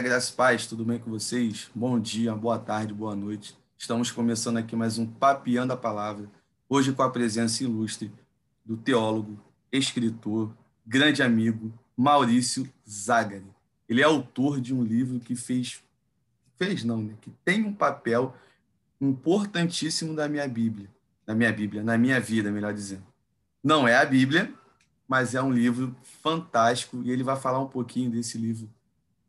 Galera, graças paz, tudo bem com vocês? Bom dia, boa tarde, boa noite. Estamos começando aqui mais um Papiando a Palavra, hoje com a presença ilustre do teólogo, escritor, grande amigo, Maurício Zagari. Ele é autor de um livro que fez, fez não, né? que tem um papel importantíssimo da minha Bíblia, na minha Bíblia, na minha vida, melhor dizendo. Não é a Bíblia, mas é um livro fantástico e ele vai falar um pouquinho desse livro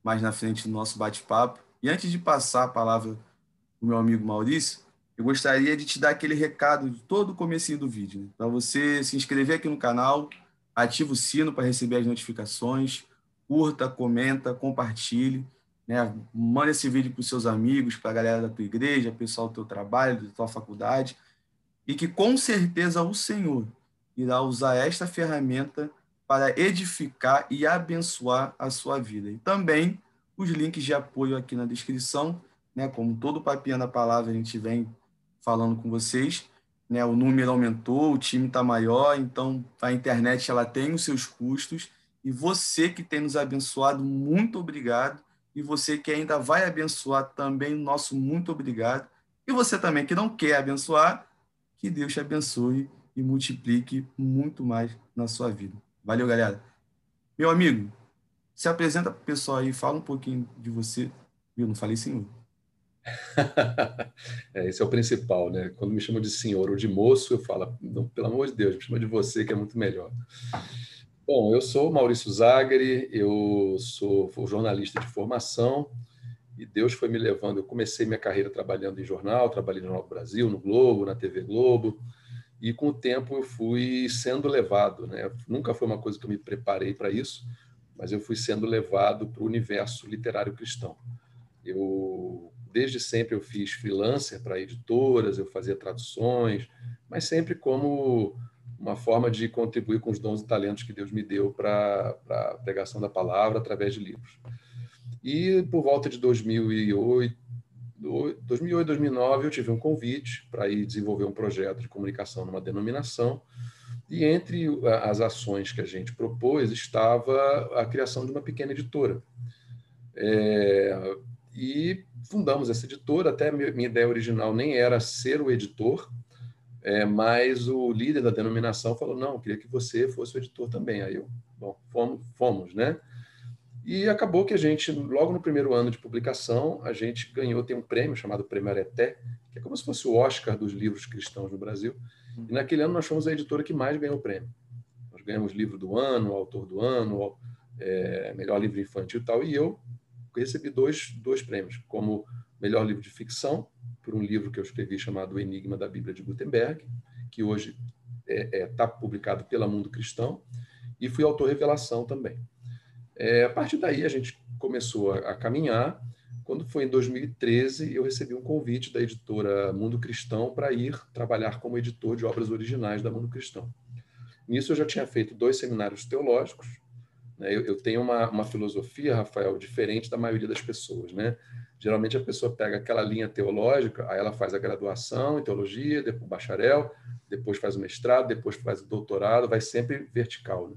mais na frente do nosso bate-papo. E antes de passar a palavra para o meu amigo Maurício, eu gostaria de te dar aquele recado de todo o comecinho do vídeo. Né? Para você se inscrever aqui no canal, ativa o sino para receber as notificações, curta, comenta, compartilhe. Né? Manda esse vídeo para os seus amigos, para a galera da tua igreja, pessoal do teu trabalho, da tua faculdade. E que com certeza o Senhor irá usar esta ferramenta para edificar e abençoar a sua vida. E também os links de apoio aqui na descrição, né? Como todo papinho da palavra a gente vem falando com vocês, né? O número aumentou, o time está maior, então a internet ela tem os seus custos e você que tem nos abençoado, muito obrigado. E você que ainda vai abençoar também, nosso muito obrigado. E você também que não quer abençoar, que Deus te abençoe e multiplique muito mais na sua vida. Valeu, galera. Meu amigo, se apresenta para o pessoal aí, fala um pouquinho de você. Eu não falei senhor. é, esse é o principal, né? Quando me chamam de senhor ou de moço, eu falo, não, pelo amor de Deus, me chama de você, que é muito melhor. Bom, eu sou Maurício Zagari, eu sou jornalista de formação e Deus foi me levando. Eu comecei minha carreira trabalhando em jornal, trabalhei no Brasil, no Globo, na TV Globo, e com o tempo eu fui sendo levado, né? Nunca foi uma coisa que eu me preparei para isso, mas eu fui sendo levado para o universo literário cristão. Eu desde sempre eu fiz freelancer para editoras, eu fazia traduções, mas sempre como uma forma de contribuir com os dons e talentos que Deus me deu para a pregação da palavra através de livros. E por volta de 2008, 2008, 2009, eu tive um convite para ir desenvolver um projeto de comunicação numa denominação, e entre as ações que a gente propôs estava a criação de uma pequena editora. É, e fundamos essa editora, até minha ideia original nem era ser o editor, é, mas o líder da denominação falou, não, queria que você fosse o editor também. Aí eu, bom, fomos, fomos né? E acabou que a gente, logo no primeiro ano de publicação, a gente ganhou, tem um prêmio chamado Prêmio Areté, que é como se fosse o Oscar dos livros cristãos no Brasil. E naquele ano nós fomos a editora que mais ganhou o prêmio. Nós ganhamos livro do ano, autor do ano, é, melhor livro infantil e tal. E eu recebi dois, dois prêmios, como melhor livro de ficção, por um livro que eu escrevi chamado O Enigma da Bíblia de Gutenberg, que hoje está é, é, tá publicado pela Mundo Cristão, e fui autor revelação também. É, a partir daí, a gente começou a, a, caminhar. Quando foi em 2013, eu recebi um convite da editora Mundo Cristão para ir trabalhar como editor de obras originais da Mundo Cristão. Nisso, eu já tinha feito dois seminários teológicos. Né? Eu, eu, tenho uma, uma filosofia, Rafael, diferente da maioria das pessoas. Né? Geralmente, a pessoa pega aquela linha teológica, aí ela faz a graduação em teologia, depois o bacharel, depois faz o mestrado, depois faz o doutorado, vai sempre vertical. Né?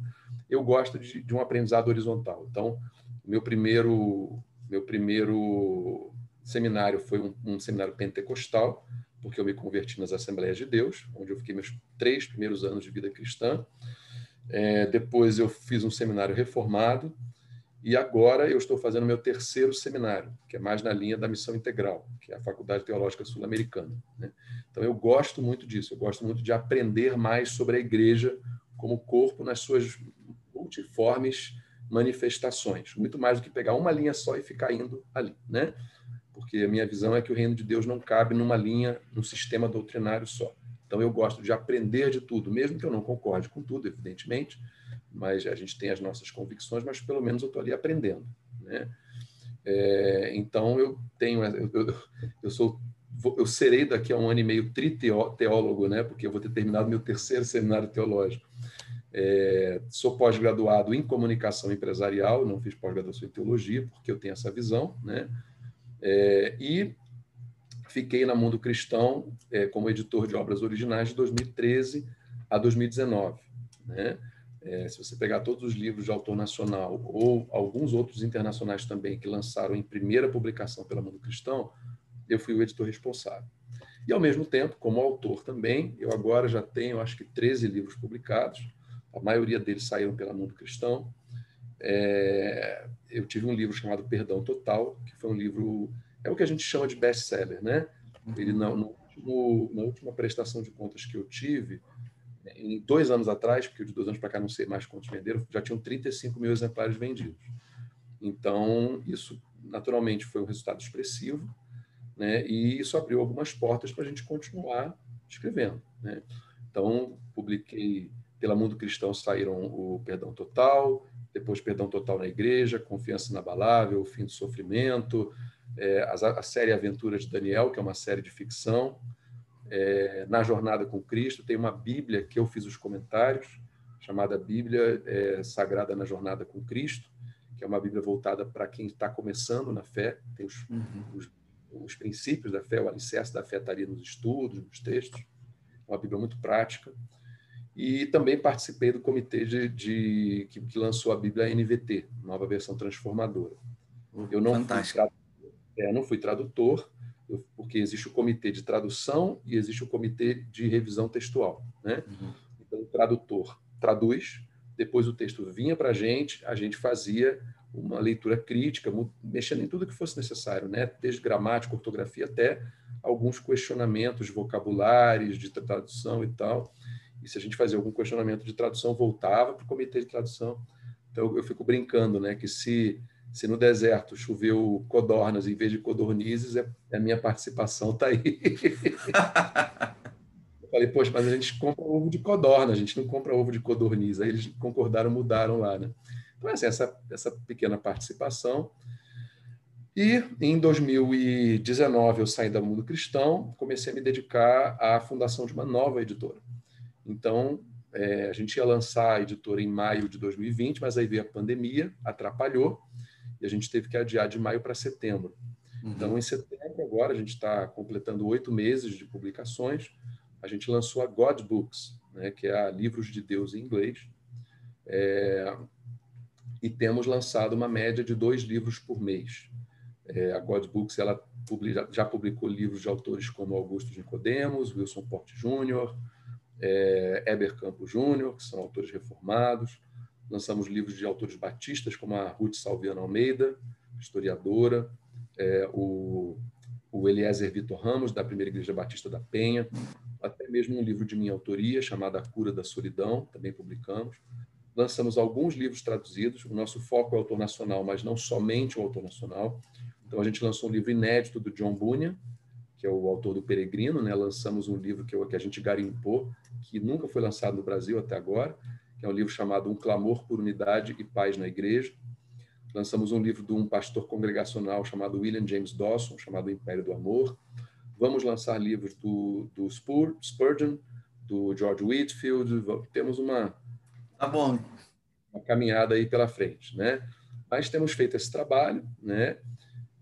Eu gosto de, de um aprendizado horizontal. Então, meu primeiro, meu primeiro seminário foi um, um, seminário pentecostal, porque eu me converti nas Assembleias de Deus, onde eu fiquei meus três primeiros anos de vida cristã. É, depois eu fiz um seminário reformado e agora eu estou fazendo meu terceiro seminário, que é mais na linha da missão integral, que é a Faculdade Teológica Sul-Americana. Né? Então eu gosto muito disso, eu gosto muito de aprender mais sobre a igreja como corpo nas suas multiformes manifestações, muito mais do que pegar uma linha só e ficar indo ali, né? Porque a minha visão é que o reino de Deus não cabe numa linha, num sistema doutrinário só. Então eu gosto de aprender de tudo, mesmo que eu não concorde com tudo, evidentemente, mas a gente tem as nossas convicções, mas pelo menos eu estou ali aprendendo, né? É, então eu tenho, eu, eu, eu sou eu serei daqui a um ano e meio triteólogo, né? Porque eu vou ter terminado meu terceiro seminário teológico. É, sou pós-graduado em comunicação empresarial, não fiz pós-graduação em teologia, porque eu tenho essa visão, né? É, e fiquei na Mundo Cristão é, como editor de obras originais de 2013 a 2019, né? É, se você pegar todos os livros de autor nacional ou alguns outros internacionais também que lançaram em primeira publicação pela Mundo Cristão, eu fui o editor responsável. E, ao mesmo tempo, como autor também, eu agora já tenho, acho que, 13 livros publicados, a maioria deles saíram pela Mundo Cristão. É, eu tive um livro chamado Perdão Total, que foi um livro, é o que a gente chama de best-seller, né? Ele, no último, na última prestação de contas que eu tive, em dois anos atrás, porque de dois anos para cá não sei mais quantos venderam, já tinham 35 mil exemplares vendidos. Então, isso naturalmente foi um resultado expressivo, né? e isso abriu algumas portas para a gente continuar escrevendo. Né? Então, publiquei pela Mundo Cristão, saíram o Perdão Total, depois Perdão Total na Igreja, Confiança Inabalável, O Fim do Sofrimento, é, a, a série Aventuras de Daniel, que é uma série de ficção, é, na Jornada com Cristo. Tem uma Bíblia que eu fiz os comentários, chamada Bíblia é, Sagrada na Jornada com Cristo, que é uma Bíblia voltada para quem está começando na fé, tem os, uhum. os, os, princípios da fé, o alicerce da fé está ali nos estudos, nos textos. É uma Bíblia muito prática. E também participei do comitê de, de que, que, lançou a Bíblia NVT, nova versão transformadora. Eu não Fantástico. fui, é, não fui tradutor, porque existe o comitê de tradução e existe o comitê de revisão textual. Né? Uhum. Então, o tradutor traduz, depois o texto vinha para a gente, a gente fazia uma leitura crítica, mexendo em tudo que fosse necessário, né? desde gramática, ortografia, até alguns questionamentos vocabulares de tradução e tal. E se a gente fazia algum questionamento de tradução, voltava para o comitê de tradução. Então, eu fico brincando né, que se se no deserto choveu codornas em vez de codornizes, é, a minha participação está aí. eu falei, poxa, mas a gente compra ovo de codorna, a gente não compra ovo de codorniz. Aí eles concordaram, mudaram lá, né? Então, assim, essa, essa pequena participação. E em 2019 eu saí da Mundo Cristão, comecei a me dedicar à fundação de uma nova editora. Então, é, a gente ia lançar a editora em maio de 2020, mas aí veio a pandemia, atrapalhou e a gente teve que adiar de maio para setembro. Uhum. Então, em setembro, agora, a gente está completando oito meses de publicações. A gente lançou a God Books, né, que é a Livros de Deus em inglês. É, e temos lançado uma média de dois livros por mês. É, a God Books ela publica, já publicou livros de autores como Augusto de Nicodemos, Wilson Porte Júnior, é, Eber Campos Júnior, que são autores reformados. Lançamos livros de autores batistas, como a Ruth Salviano Almeida, historiadora, é, o, o Eliezer Vitor Ramos, da Primeira Igreja Batista da Penha, até mesmo um livro de minha autoria, chamado A Cura da Solidão, também publicamos. Lançamos alguns livros traduzidos, o nosso foco é o autor nacional, mas não somente o autor nacional. Então, a gente lançou um livro inédito do John Bunyan, que é o autor do Peregrino, né? lançamos um livro que, que a gente garimpou, que nunca foi lançado no Brasil até agora, que é um livro chamado Um Clamor por Unidade e Paz na Igreja. Lançamos um livro de um pastor congregacional chamado William James Dawson, chamado Império do Amor. Vamos lançar livros do, do Spurgeon, do George Whitfield. Temos uma, tá bom. uma caminhada aí pela frente, né? Mas temos feito esse trabalho, né?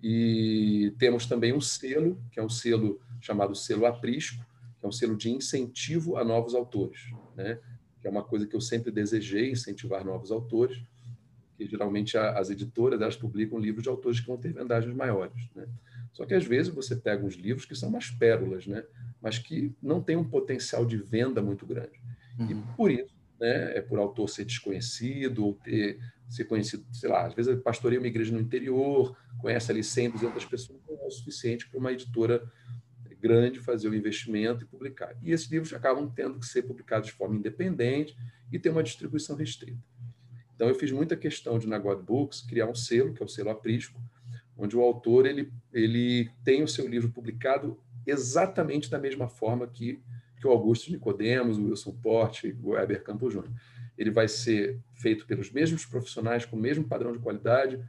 E temos também um selo, que é um selo chamado selo Aprisco, que é um selo de incentivo a novos autores, né? que é uma coisa que eu sempre desejei, incentivar novos autores, que geralmente as editoras elas publicam livros de autores que vão ter vendagens maiores. Né? Só que às vezes você pega uns livros que são umas pérolas, né? mas que não têm um potencial de venda muito grande. Uhum. E por isso, né, é por autor ser desconhecido ou ter ser conhecido, sei lá, às vezes pastoreia uma igreja no interior, conhece ali 100, 200 pessoas, não é o suficiente para uma editora grande fazer o investimento e publicar. E esses livros acabam tendo que ser publicados de forma independente e ter uma distribuição restrita. Então, eu fiz muita questão de, na God Books, criar um selo, que é o selo Aprisco, onde o autor ele, ele tem o seu livro publicado exatamente da mesma forma que, que o Augusto Nicodemos, o Wilson Porte, o Weber Campos Júnior. Ele vai ser feito pelos mesmos profissionais, com o mesmo padrão de qualidade,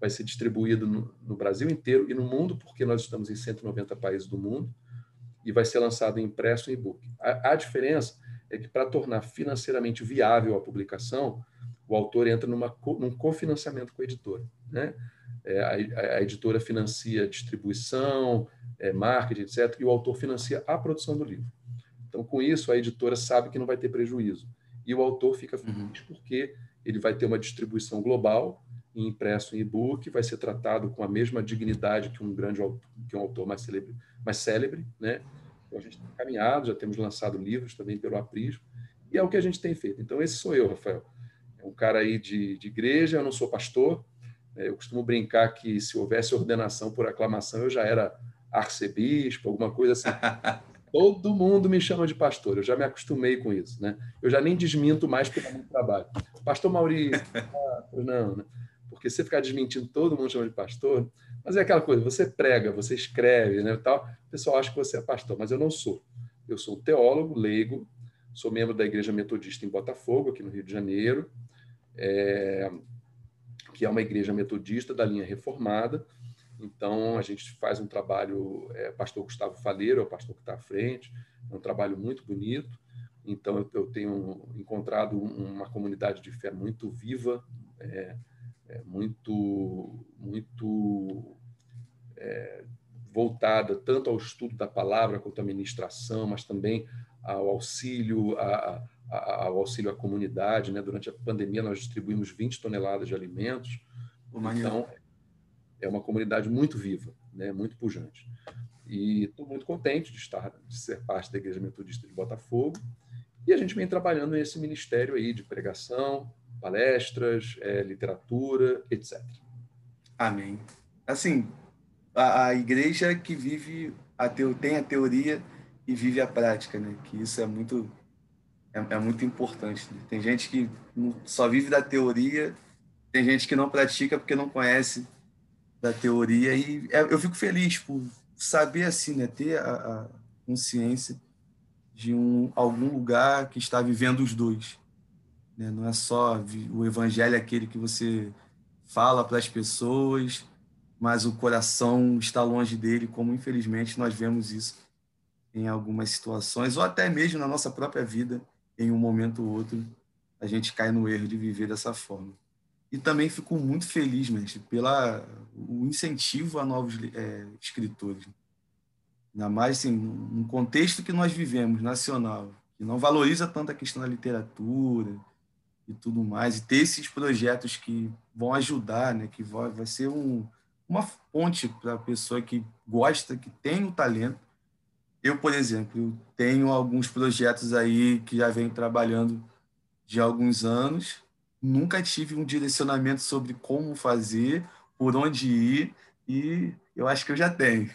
vai ser distribuído no, no, Brasil inteiro e no mundo, porque nós estamos em 190 países do mundo, e vai ser lançado em impresso e e-book. A, a, diferença é que, para tornar financeiramente viável a publicação, o autor entra numa, num cofinanciamento com a editora. Né? É, a, a, editora financia distribuição, é, marketing, etc., e o autor financia a produção do livro. Então, com isso, a editora sabe que não vai ter prejuízo. E o autor fica feliz uhum. porque ele vai ter uma distribuição global, impresso em e-book, vai ser tratado com a mesma dignidade que um grande que um autor mais célebre, mais célebre né? Então, a gente está caminhado, já temos lançado livros também pelo Aprismo, e é o que a gente tem feito. Então, esse sou eu, Rafael. É um cara aí de, de igreja, eu não sou pastor, né? eu costumo brincar que se houvesse ordenação por aclamação, eu já era arcebispo, alguma coisa assim. Todo mundo me chama de pastor, eu já me acostumei com isso, né? Eu já nem desminto mais dá muito trabalho. Pastor Maurício, não, né? Porque você ficar desmentindo todo mundo chama de pastor, mas é aquela coisa, você prega, você escreve, né, tal, o pessoal acha que você é pastor, mas eu não sou. Eu sou teólogo, leigo, sou membro da Igreja Metodista em Botafogo, aqui no Rio de Janeiro, é, que é uma igreja metodista da linha reformada. Então, a gente faz um trabalho, é, pastor Gustavo Faleiro é o pastor que está à frente, é um trabalho muito bonito. Então, eu, eu tenho encontrado uma comunidade de fé muito viva, é, é, muito, muito é, voltada tanto ao estudo da palavra quanto à ministração, mas também ao auxílio, a, a, ao auxílio à comunidade. Né? Durante a pandemia, nós distribuímos 20 toneladas de alimentos. Então, é uma comunidade muito viva, né? muito pujante. E estou muito contente de estar, de ser parte da Igreja Metodista de Botafogo. E a gente vem trabalhando nesse ministério aí de pregação, palestras, é, literatura, etc. Amém. Assim, a, a igreja que vive a teo, tem a teoria e vive a prática, né? Que isso é muito é, é muito importante. Né? Tem gente que só vive da teoria, tem gente que não pratica porque não conhece da teoria e é, eu fico feliz por saber assim, né? Ter a, a consciência de um algum lugar que está vivendo os dois né? Não é só o evangelho é aquele que você fala para as pessoas, mas o coração está longe dele, como infelizmente nós vemos isso em algumas situações, ou até mesmo na nossa própria vida, em um momento ou outro, a gente cai no erro de viver dessa forma. E também fico muito feliz, mestre, pela o incentivo a novos é, escritores. Ainda mais assim, num contexto que nós vivemos, nacional, que não valoriza tanto a questão da literatura, e tudo mais, e ter esses projetos que vão ajudar, né, que vai, vai ser um, uma ponte para a pessoa que gosta, que tem o talento. Eu, por exemplo, tenho alguns projetos aí que já venho trabalhando de alguns anos, nunca tive um direcionamento sobre como fazer, por onde ir, e eu acho que eu já tenho.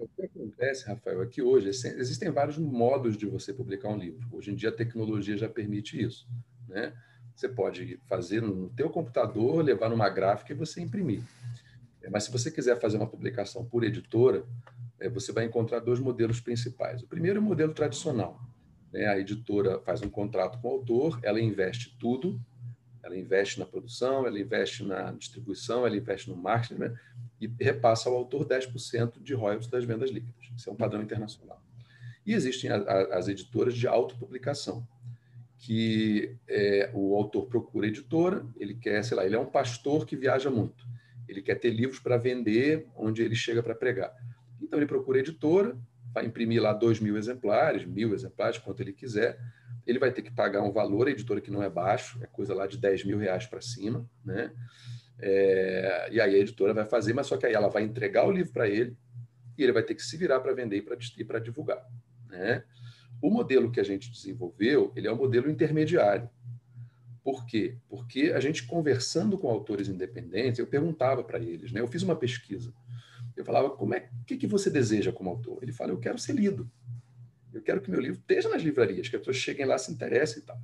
o que acontece, Rafael, é que hoje existem vários modos de você publicar um livro. Hoje em dia a tecnologia já permite isso. Né? Você pode fazer no teu computador, levar numa gráfica e você imprimir. É, mas se você quiser fazer uma publicação por editora, é, você vai encontrar dois modelos principais. O primeiro é o modelo tradicional. Né? A editora faz um contrato com o autor, ela investe tudo, ela investe na produção, ela investe na distribuição, ela investe no marketing, né? e repassa ao autor 10% de royalties das vendas líquidas. Isso é um padrão internacional. E existem as editoras de autopublicação que é, o autor procura editora, ele quer, sei lá, ele é um pastor que viaja muito, ele quer ter livros para vender onde ele chega para pregar. Então ele procura editora, vai imprimir lá dois mil exemplares, mil exemplares, quanto ele quiser, ele vai ter que pagar um valor, a editora que não é baixo, é coisa lá de 10 mil reais para cima, né? É, e aí a editora vai fazer, mas só que aí ela vai entregar o livro para ele e ele vai ter que se virar para vender e para divulgar, né? O modelo que a gente desenvolveu, ele é um modelo intermediário. Por quê? Porque a gente conversando com autores independentes, eu perguntava para eles, né? Eu fiz uma pesquisa. Eu falava, como é, que, que você deseja como autor? Ele fala, eu quero ser lido. Eu quero que meu livro esteja nas livrarias, que as pessoas cheguem lá, se interessem e tal.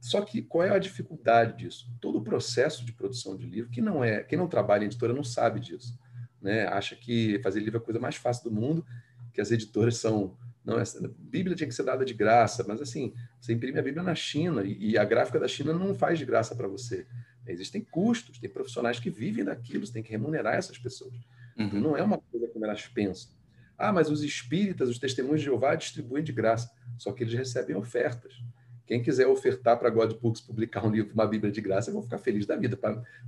Só que qual é a dificuldade disso? Todo o processo de produção de livro, que não é, quem não trabalha em editora não sabe disso, né? Acha que fazer livro é a coisa mais fácil do mundo, que as editoras são não, essa Bíblia tinha que ser dada de graça, mas assim, você imprime a Bíblia na China e, e a gráfica da China não faz de graça para você. Existem custos, tem profissionais que vivem daquilo, você tem que remunerar essas pessoas. Uhum. Não é uma coisa como elas pensam. Ah, mas os espíritas, os testemunhos de Jeová distribuem de graça, só que eles recebem ofertas. Quem quiser ofertar para God Books publicar um livro, uma Bíblia de graça, eu vou ficar feliz da vida.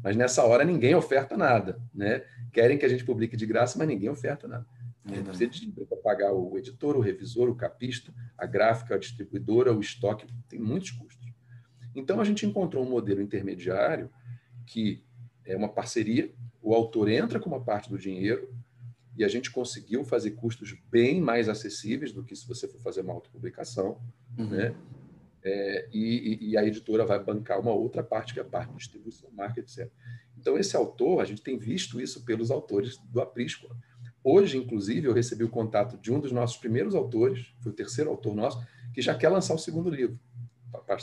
Mas nessa hora ninguém oferta nada, né? Querem que a gente publique de graça, mas ninguém oferta nada. É, precisa de para pagar o editor, o revisor, o capista, a gráfica, a distribuidora, o estoque, tem muitos custos. Então, a gente encontrou um modelo intermediário que é uma parceria, o autor entra com uma parte do dinheiro e a gente conseguiu fazer custos bem mais acessíveis do que se você for fazer uma autopublicação, uhum. né? É, e, e, a editora vai bancar uma outra parte, que é a parte de distribuição, marketing, etc. Então, esse autor, a gente tem visto isso pelos autores do Aprisco. Hoje, inclusive, eu recebi o contato de um dos nossos primeiros autores, foi o terceiro autor nosso, que já quer lançar o segundo livro,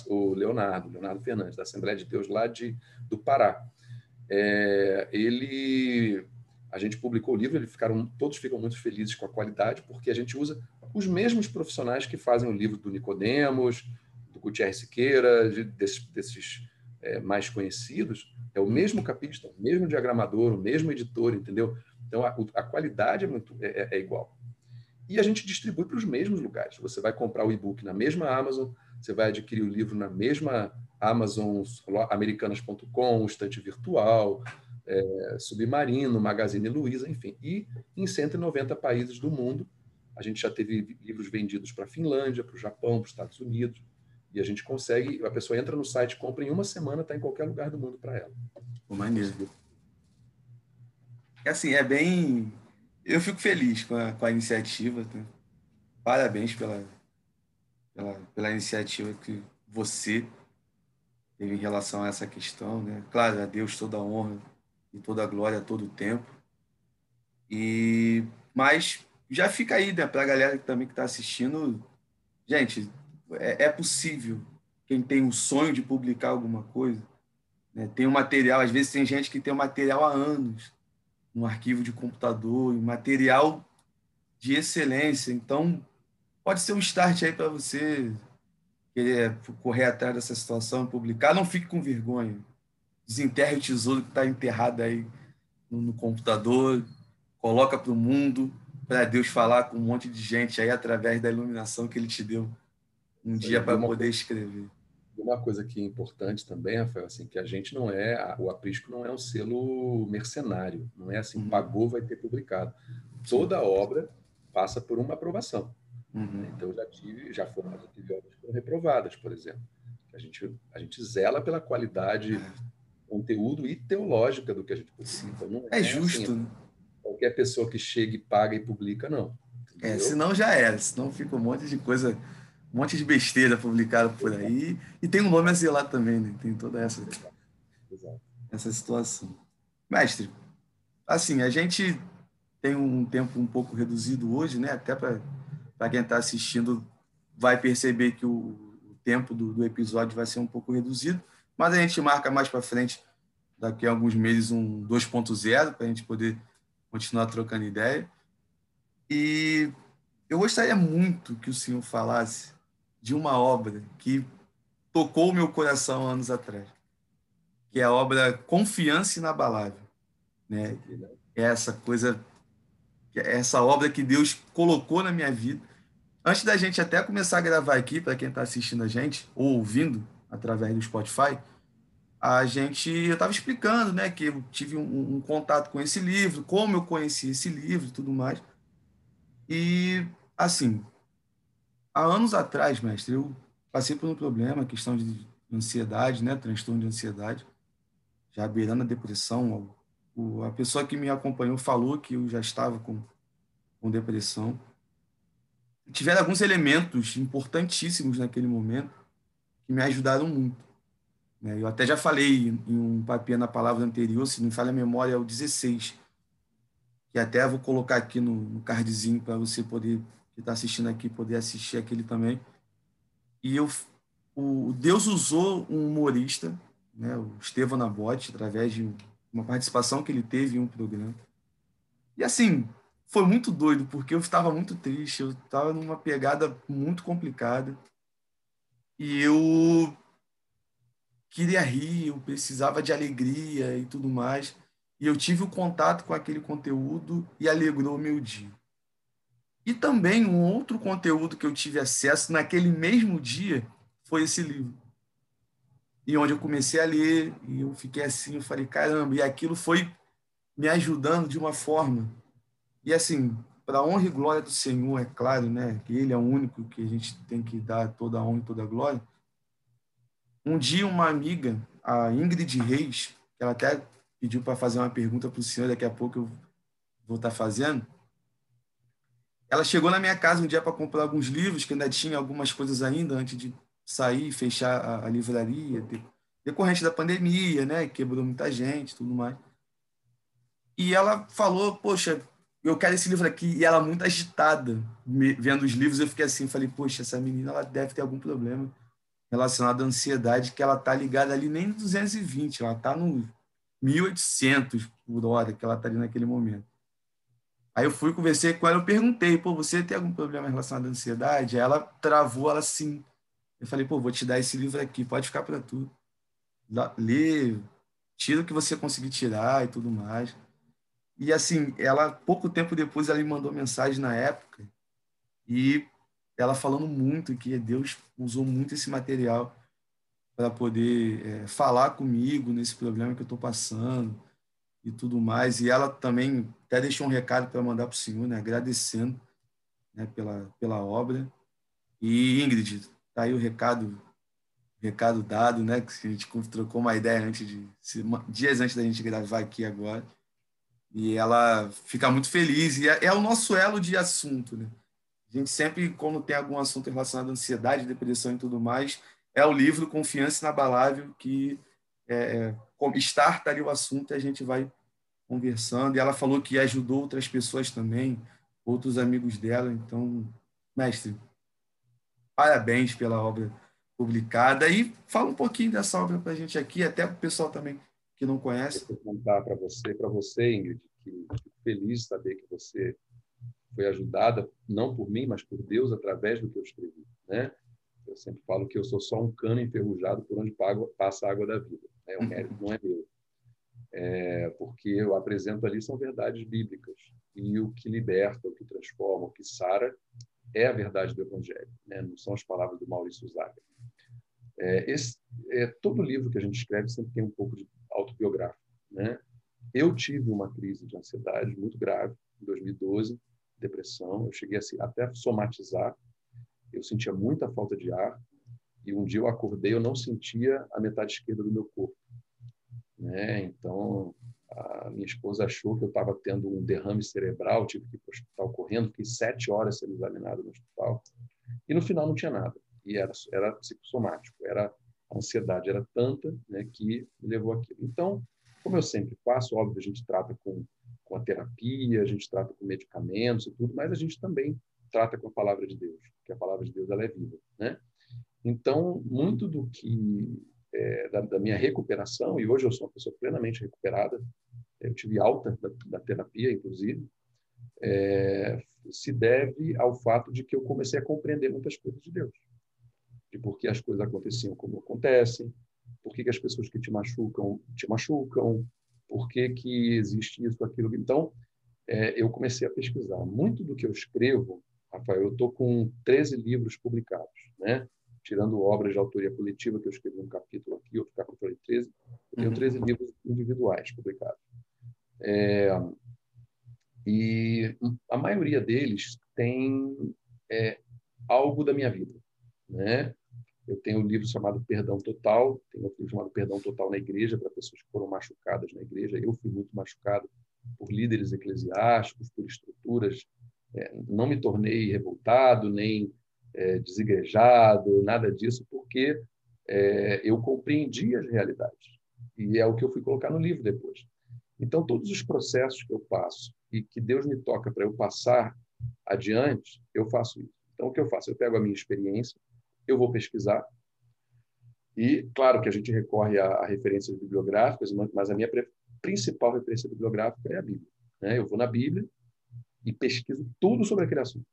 o Leonardo, Leonardo Fernandes, da Assembleia de Deus lá de, do Pará. É, ele, a gente publicou o livro, eles ficaram, todos ficam muito felizes com a qualidade, porque a gente usa os mesmos profissionais que fazem o livro do Nicodemos, do Gutierrez Siqueira, de, desses, desses é, mais conhecidos, é o mesmo capista, o mesmo diagramador, o mesmo editor, entendeu? Então, a, a qualidade é, muito, é, é, é igual. E a gente distribui para os mesmos lugares. Você vai comprar o e-book na mesma Amazon, você vai adquirir o livro na mesma Amazon, americanas.com, estante virtual, é, Submarino, Magazine Luiza, enfim. E em 190 países do mundo, a gente já teve livros vendidos para a Finlândia, para o Japão, para os Estados Unidos. E a gente consegue, a pessoa entra no site, compra em uma semana, está em qualquer lugar do mundo para ela. O maneiro. É assim, é bem. Eu fico feliz com a, com a iniciativa. Tá? Parabéns pela, pela, pela iniciativa que você teve em relação a essa questão. Né? Claro, a Deus toda a honra e toda a glória a todo tempo. E, mas já fica aí né, para a galera que também que está assistindo. Gente, é, é, possível. Quem tem o sonho de publicar alguma coisa, né, tem um material. Às vezes tem gente que tem o um material há anos um arquivo de computador, um material de excelência. Então, pode ser um start aí para você querer correr atrás dessa situação, publicar. Não fique com vergonha. Desenterre o tesouro que está enterrado aí no, no computador, coloca para o mundo, para Deus falar com um monte de gente aí através da iluminação que Ele te deu um dia para poder escrever uma coisa que é importante também, Rafael, assim, que a gente não é, o aprisco não é um selo mercenário, não é assim, uhum. pagou, vai ter publicado. Toda obra passa por uma aprovação. Uhum. Então, já tive, já foram, já tive obras que foram reprovadas, por exemplo. A gente, a gente zela pela qualidade, é. Conteúdo e teológica do que a gente. Então, não é, é justo. Assim, qualquer pessoa que chega e paga e publica, não. É, Entendeu? É, senão já era, senão fica um monte de coisa um monte de besteira publicada por aí. E tem um nome a zelar também, né? Tem toda essa, essa situação. Mestre, assim, a gente tem um tempo um pouco reduzido hoje, né? Até para quem está assistindo vai perceber que o, o tempo do, do, episódio vai ser um pouco reduzido, mas a gente marca mais para frente, daqui a alguns meses, um 2.0 para a gente poder continuar trocando ideia. E eu gostaria muito que o senhor falasse de uma obra que tocou o meu coração anos atrás, que é a obra Confiança Inabalável. Né? É essa coisa, é essa obra que Deus colocou na minha vida. Antes da gente até começar a gravar aqui, para quem está assistindo a gente, ou ouvindo através do Spotify, a gente, eu estava explicando, né, que eu tive um, um, contato com esse livro, como eu conheci esse livro e tudo mais. E, assim, há anos atrás, mestre, eu passei por um problema, questão de ansiedade, né, transtorno de ansiedade, já beirando a depressão. O, a pessoa que me acompanhou falou que eu já estava com, com depressão. Tiveram alguns elementos importantíssimos naquele momento que me ajudaram muito. Né? Eu até já falei em um papel na palavra anterior, se não falha a memória, é o 16, que até vou colocar aqui no, no cardzinho para você poder que está assistindo aqui poder assistir aquele também. E eu, o Deus usou um humorista, né, o Estevão Nabote, através de uma participação que ele teve em um programa. E assim, foi muito doido, porque eu estava muito triste, eu estava numa pegada muito complicada. E eu queria rir, eu precisava de alegria e tudo mais. E eu tive o contato com aquele conteúdo e alegrou o meu dia. E também um outro conteúdo que eu tive acesso naquele mesmo dia foi esse livro. E onde eu comecei a ler, e eu fiquei assim, eu falei, caramba, e aquilo foi me ajudando de uma forma. E assim, para honra e glória do Senhor, é claro, né? Que Ele é o único que a gente tem que dar toda a honra e toda a glória. Um dia, uma amiga, a Ingrid Reis, ela até pediu para fazer uma pergunta para o senhor, daqui a pouco eu vou estar tá fazendo. Ela chegou na minha casa um dia para comprar alguns livros, que ainda tinha algumas coisas ainda antes de sair fechar a, a livraria, decorrente da pandemia, né? Quebrou muita gente, tudo mais. E ela falou, poxa, eu quero esse livro aqui. E ela muito agitada, vendo os livros, eu fiquei assim, falei, poxa, essa menina ela deve ter algum problema relacionado à ansiedade, que ela está ligada ali nem no 220, ela está no 1800 por hora que ela está ali naquele momento. Aí eu fui, conversei com ela, eu perguntei, pô, você tem algum problema relacionado à ansiedade? Aí ela travou, ela sim. Eu falei, pô, vou te dar esse livro aqui, pode ficar para tu. Lê, tira o que você conseguir tirar e tudo mais. E assim, ela, pouco tempo depois, ela me mandou mensagem na época e ela falando muito que Deus usou muito esse material para poder é, falar comigo nesse problema que eu estou passando e tudo mais. E ela também até deixou um recado para mandar para o senhor, né, agradecendo né, pela, pela obra. E Ingrid, tá aí o recado recado dado, né, que a gente trocou uma ideia antes de dias antes da gente gravar aqui agora. E ela fica muito feliz e é, é o nosso elo de assunto, né? A gente sempre, quando tem algum assunto relacionado à ansiedade, depressão e tudo mais, é o livro Confiança Inabalável que é, é, starta ali o assunto e a gente vai conversando. E ela falou que ajudou outras pessoas também, outros amigos dela. Então, mestre, parabéns pela obra publicada. E fala um pouquinho dessa obra para a gente aqui, até para o pessoal também que não conhece. Eu vou contar para você, para você, Ingrid, que feliz saber que você foi ajudada não por mim, mas por Deus através do que eu escrevi, né? Eu sempre falo que eu sou só um cano enferrujado por onde passa a água da vida. Né? O mérito não é meu. É, porque eu apresento ali são verdades bíblicas. E o que liberta, o que transforma, o que sara é a verdade do Evangelho, né? não são as palavras do Maurício Zaga. É, esse, é, todo livro que a gente escreve sempre tem um pouco de autobiográfico. Né? Eu tive uma crise de ansiedade muito grave em 2012, depressão, eu cheguei a, até somatizar, eu sentia muita falta de ar, e um dia eu acordei, eu não sentia a metade esquerda do meu corpo. Né? Então, a minha esposa achou que eu estava tendo um derrame cerebral, tive que ir para o hospital correndo, fiquei sete horas sendo examinado no hospital, e no final não tinha nada, e era, era psicossomático, era a ansiedade era tanta né, que me levou aquilo. Então, como eu sempre faço, óbvio, a gente trata com com a terapia, a gente trata com medicamentos e tudo, mas a gente também trata com a palavra de Deus, porque a palavra de Deus ela é viva, né? Então, muito do que é, da, da, minha recuperação, e hoje eu sou uma pessoa plenamente recuperada, eu tive alta da, da terapia, inclusive, é, se deve ao fato de que eu comecei a compreender muitas coisas de Deus, de por que as coisas aconteciam como acontecem, por que, que as pessoas que te machucam te machucam, por que, que existe isso, aquilo. Então, é, eu comecei a pesquisar. Muito do que eu escrevo, Rafael, eu estou com 13 livros publicados, né? tirando obras de autoria coletiva, que eu escrevi um capítulo aqui, outro capítulo ali, 13. Eu tenho 13 uhum. livros individuais publicados. É, e a maioria deles tem é, algo da minha vida. Né? Eu tenho um livro chamado Perdão Total, tem outro livro chamado Perdão Total na Igreja, para pessoas que foram machucadas na igreja. Eu fui muito machucado por líderes eclesiásticos, por estruturas. É, não me tornei revoltado, nem é, desigrejado, nada disso, porque é, eu compreendi as realidades. E é o que eu fui colocar no livro depois. Então, todos os processos que eu passo e que Deus me toca para eu passar adiante, eu faço isso. Então, o que eu faço? Eu pego a minha experiência, eu vou pesquisar. E, claro, que a gente recorre a, a referências bibliográficas, mas a minha principal referência bibliográfica é a Bíblia. Né? Eu vou na Bíblia e pesquiso tudo sobre aquele assunto.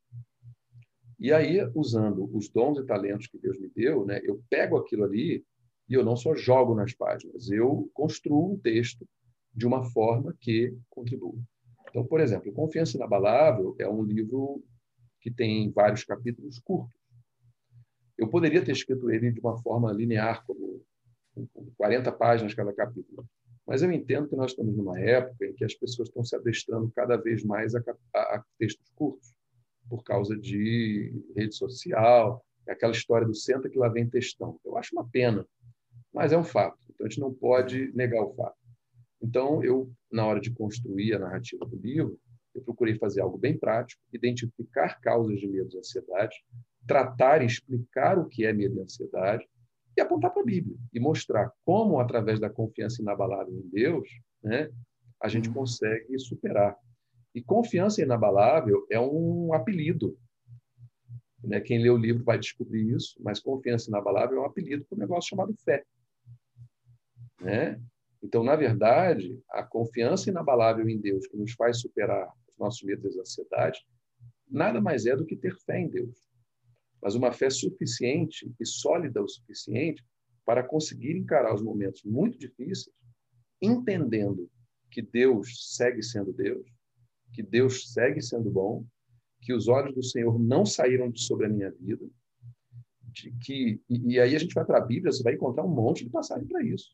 E aí, usando os dons e talentos que Deus me deu, né, eu pego aquilo ali e eu não só jogo nas páginas, eu construo um texto de uma forma que contribua. Então, por exemplo, Confiança Inabalável é um livro que tem vários capítulos curtos. Eu poderia ter escrito ele de uma forma linear, como 40 páginas cada capítulo, mas eu entendo que nós estamos numa época em que as pessoas estão se adestrando cada vez mais a, a, a textos curtos, por causa de rede social, aquela história do senta que lá vem textão. Eu acho uma pena, mas é um fato. Então a gente não pode negar o fato. Então eu, na hora de construir a narrativa do livro, eu procurei fazer algo bem prático, identificar causas de medo e ansiedade, tratar e explicar o que é medo e ansiedade, e apontar para a Bíblia e mostrar como, através da confiança inabalável em Deus, né, a gente uhum. consegue superar. E confiança inabalável é um apelido. Né? Quem lê o livro vai descobrir isso, mas confiança inabalável é um apelido para um negócio chamado fé. Né? Então, na verdade, a confiança inabalável em Deus que nos faz superar os nossos medos e ansiedades, nada mais é do que ter fé em Deus mas uma fé suficiente e sólida o suficiente para conseguir encarar os momentos muito difíceis, entendendo que Deus segue sendo Deus, que Deus segue sendo bom, que os olhos do Senhor não saíram de sobre a minha vida, de que e, e aí a gente vai para a Bíblia, você vai encontrar um monte de passagem para isso.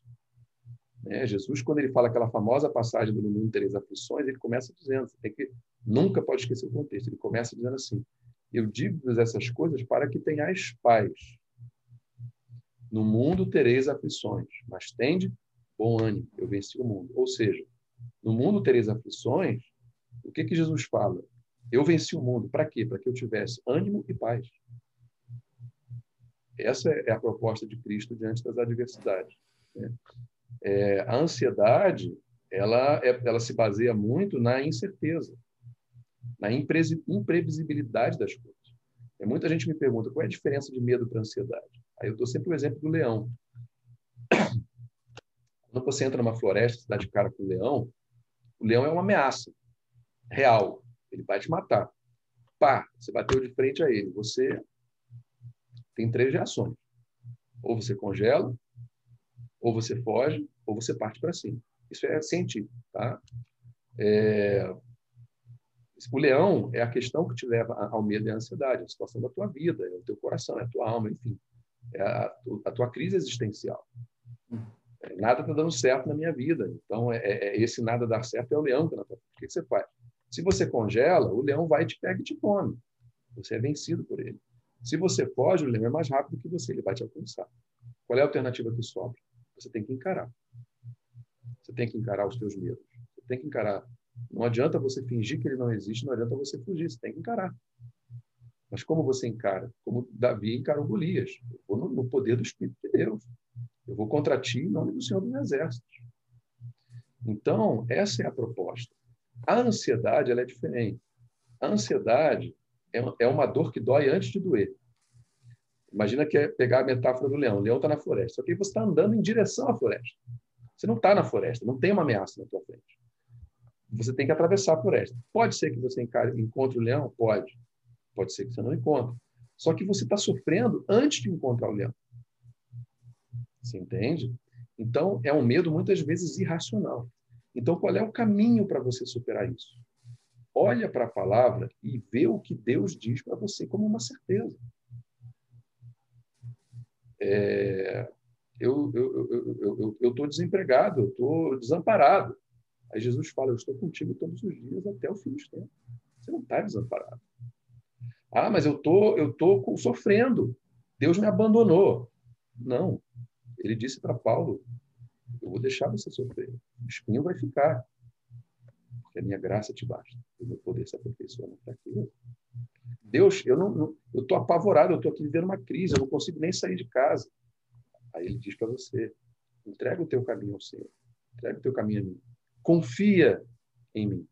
Né? Jesus, quando ele fala aquela famosa passagem do mundo tereis aflições, ele começa dizendo, você tem que nunca pode esquecer o contexto. Ele começa dizendo assim: eu digo-vos essas coisas para que tenhais paz. No mundo tereis aflições, mas tende bom ânimo, eu venci o mundo. Ou seja, no mundo tereis aflições, o que que Jesus fala? Eu venci o mundo. Para quê? Para que eu tivesse ânimo e paz. Essa é a proposta de Cristo diante das adversidades. Né? É, a ansiedade, ela, é, ela se baseia muito na incerteza na imprevisibilidade das coisas. E muita gente me pergunta qual é a diferença de medo para ansiedade. Aí eu dou sempre o exemplo do leão. Quando você entra numa floresta, você dá de cara com o leão, o leão é uma ameaça real. Ele vai te matar. Pá, você bateu de frente a ele. Você tem três reações. Ou você congela, ou você foge, ou você parte para cima. Isso é científico, tá? É, o leão é a questão que te leva ao medo e à ansiedade, a situação da tua vida, é o teu coração, é a tua alma, enfim. É a, a tua crise existencial. É, nada está dando certo na minha vida. Então, é, é, é, esse nada dar certo é o leão que na tua O que você faz? Se você congela, o leão vai te pega e te come. Você é vencido por ele. Se você foge, o leão é mais rápido que você, ele vai te alcançar. Qual é a alternativa que sobra? Você tem que encarar. Você tem que encarar os teus medos. Você tem que encarar não adianta você fingir que ele não existe, não adianta você fugir, você tem que encarar. Mas como você encara? Como Davi encarou Golias. Eu vou no, no poder do Espírito de Deus. Eu vou contra ti em nome do Senhor dos Exércitos. Então, essa é a proposta. A ansiedade ela é diferente. A ansiedade é, é uma dor que dói antes de doer. Imagina que é pegar a metáfora do leão. O leão está na floresta. Só que você está andando em direção à floresta. Você não está na floresta, não tem uma ameaça na tua frente você tem que atravessar a floresta. Pode ser que você encontre o leão? Pode. Pode ser que você não encontre. Só que você está sofrendo antes de encontrar o leão. Você entende? Então, é um medo muitas vezes irracional. Então, qual é o caminho para você superar isso? Olha para a palavra e vê o que Deus diz para você como uma certeza. É, eu estou desempregado, eu estou desamparado. Aí Jesus fala: Eu estou contigo todos os dias até o fim dos tempos. Você não está desamparado. Ah, mas eu tô, eu tô sofrendo. Deus me abandonou. Não. Ele disse para Paulo: Eu vou deixar você sofrer. O espinho vai ficar. Porque a minha graça te basta. O meu poder se aperfeiçoa na fraqueza. Deus, eu não, não eu estou apavorado, eu estou aqui vivendo uma crise, eu não consigo nem sair de casa. Aí ele diz para você: entrega o teu caminho ao Senhor, entrega o teu caminho a mim confia em mim.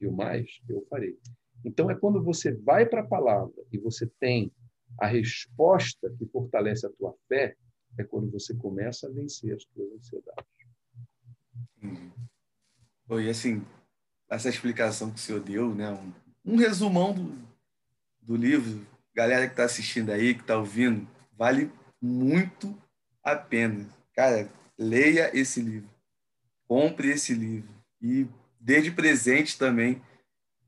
E o mais eu farei. Então, é quando você vai para a palavra e você tem a resposta que fortalece a tua fé, é quando você começa a vencer as tuas ansiedades. Hum. E assim, essa explicação que o senhor deu, né? um, um resumão do, do livro, galera que está assistindo aí, que está ouvindo, vale muito a pena. Cara, leia esse livro compre esse livro. E desde presente também,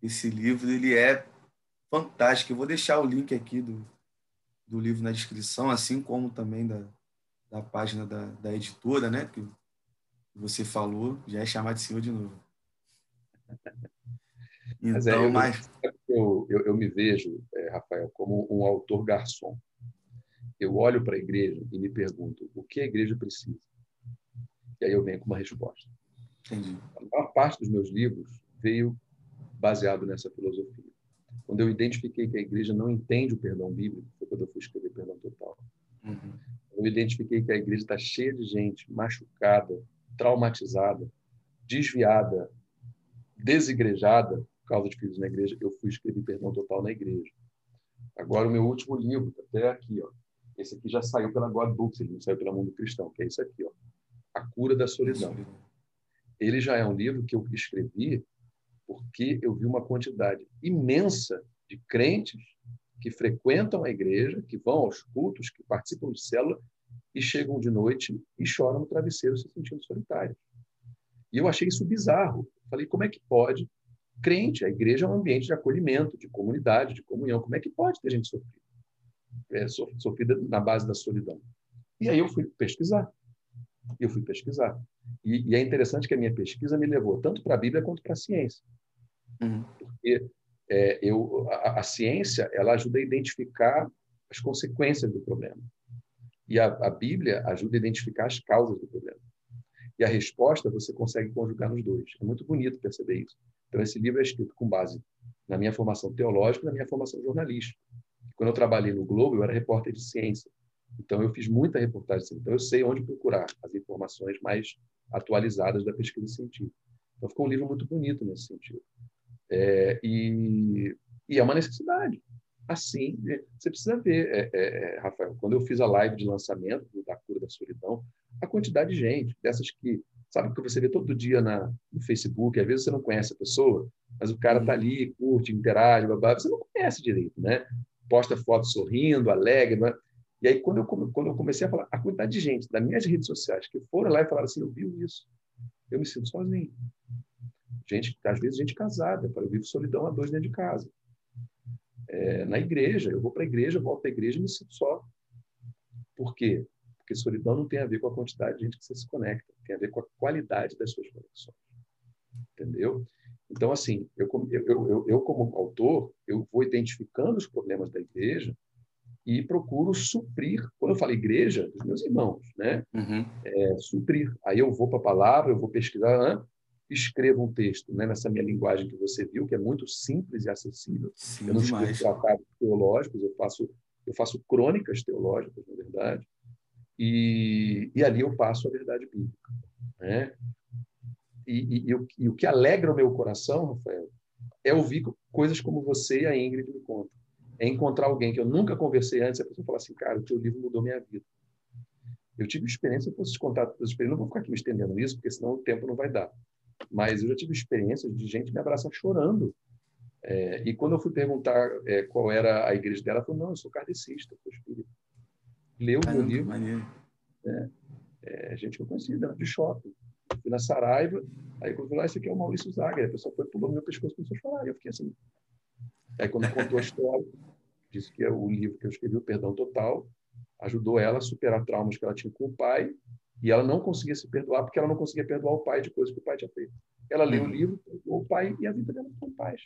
esse livro ele é fantástico. Eu vou deixar o link aqui do, do livro na descrição, assim como também da, da página da, da editora, né? Que você falou, já é chamar de senhor de novo. Mas é, então, eu, mas... eu, eu, eu me vejo, é, Rafael, como um autor garçom. Eu olho para a igreja e me pergunto o que a igreja precisa. E aí eu venho com uma resposta. Entendi. A maior parte dos meus livros veio baseado nessa filosofia. Quando eu identifiquei que a igreja não entende o perdão bíblico, foi quando eu fui escrever Perdão Total. Uhum. Eu identifiquei que a igreja está cheia de gente machucada, traumatizada, desviada, desigrejada por causa de filhos na igreja. Eu fui escrever Perdão Total na igreja. Agora, o meu último livro, tá até aqui, ó. Esse aqui já saiu pela God Books, ele não saiu pela Mundo Cristão, que é isso aqui, ó. A Cura da Solidão. Ele já é um livro que eu escrevi porque eu vi uma quantidade imensa de crentes que frequentam a igreja, que vão aos cultos, que participam de célula e chegam de noite e choram no travesseiro se sentindo solitários. E eu achei isso bizarro. Falei, como é que pode? Crente, a igreja é um ambiente de acolhimento, de comunidade, de comunhão. Como é que pode ter gente sofrida? É, sofrida na base da solidão. E aí eu fui pesquisar. Eu fui pesquisar. E, e é interessante que a minha pesquisa me levou tanto para a Bíblia quanto para a ciência. Uhum. Porque é, eu, a, a, ciência ela ajuda a identificar as consequências do problema. E a, a Bíblia ajuda a identificar as causas do problema. E a resposta você consegue conjugar nos dois. É muito bonito perceber isso. Então, esse livro é escrito com base na minha formação teológica e na minha formação jornalística. Quando eu trabalhei no Globo, eu era repórter de ciência. Então, eu fiz muita reportagem. Então, eu sei onde procurar as informações mais atualizadas da pesquisa científica. Então, ficou um livro muito bonito nesse sentido. É, e, e, é uma necessidade. Assim, é, você precisa ver, é, é, é, Rafael, quando eu fiz a live de lançamento da Cura da Solidão, a quantidade de gente, dessas que, sabe, que você vê todo dia na, no Facebook, às vezes você não conhece a pessoa, mas o cara está ali, curte, interage, blá, você não conhece direito, né? Posta foto sorrindo, alegre, né? E aí, quando eu, quando eu comecei a falar, a quantidade de gente das minhas redes sociais que foram lá e falaram assim, eu vi isso, eu me sinto sozinho. Gente, às vezes, gente casada. Eu vivo solidão a dois dentro de casa. É, na igreja, eu vou para a igreja, volto a igreja e me sinto só. Por quê? Porque solidão não tem a ver com a quantidade de gente que você se conecta, tem a ver com a qualidade das suas conexões. Entendeu? Então, assim, eu, eu, eu, eu como autor, eu vou identificando os problemas da igreja e procuro suprir, quando eu falo igreja, dos meus irmãos, né? Uhum. É, suprir. Aí eu vou para a palavra, eu vou pesquisar, escreva um texto né, nessa minha linguagem que você viu, que é muito simples e acessível. Sim, eu não escrevo tratados teológicos, eu faço, eu faço crônicas teológicas, na verdade, e, e ali eu passo a verdade bíblica. Né? E, e, e, o, e o que alegra o meu coração, Rafael, é ouvir coisas como você e a Ingrid me contam. É encontrar alguém que eu nunca conversei antes, e a pessoa fala assim, cara, o teu livro mudou minha vida. Eu tive experiência, eu posso te contar experiências, não vou ficar aqui me estendendo nisso, porque senão o tempo não vai dar. Mas eu já tive experiências de gente me abraçar chorando. É, e quando eu fui perguntar é, qual era a igreja dela, ela falou: não, eu sou kardecista, sou espírita. Leu o meu livro. É, é, gente que eu conhecia de shopping. Fui na Saraiva, aí quando eu falei, ah, esse aqui é o Maurício Zaga. A pessoa foi pulando meu pescoço e começou a chorar. E eu fiquei assim. Aí quando contou a história, disse que é o livro que eu escrevi, O Perdão Total, ajudou ela a superar traumas que ela tinha com o pai e ela não conseguia se perdoar porque ela não conseguia perdoar o pai de coisas que o pai tinha feito. Ela leu o uhum. livro, perdoou o pai e a vida dela ficou em paz.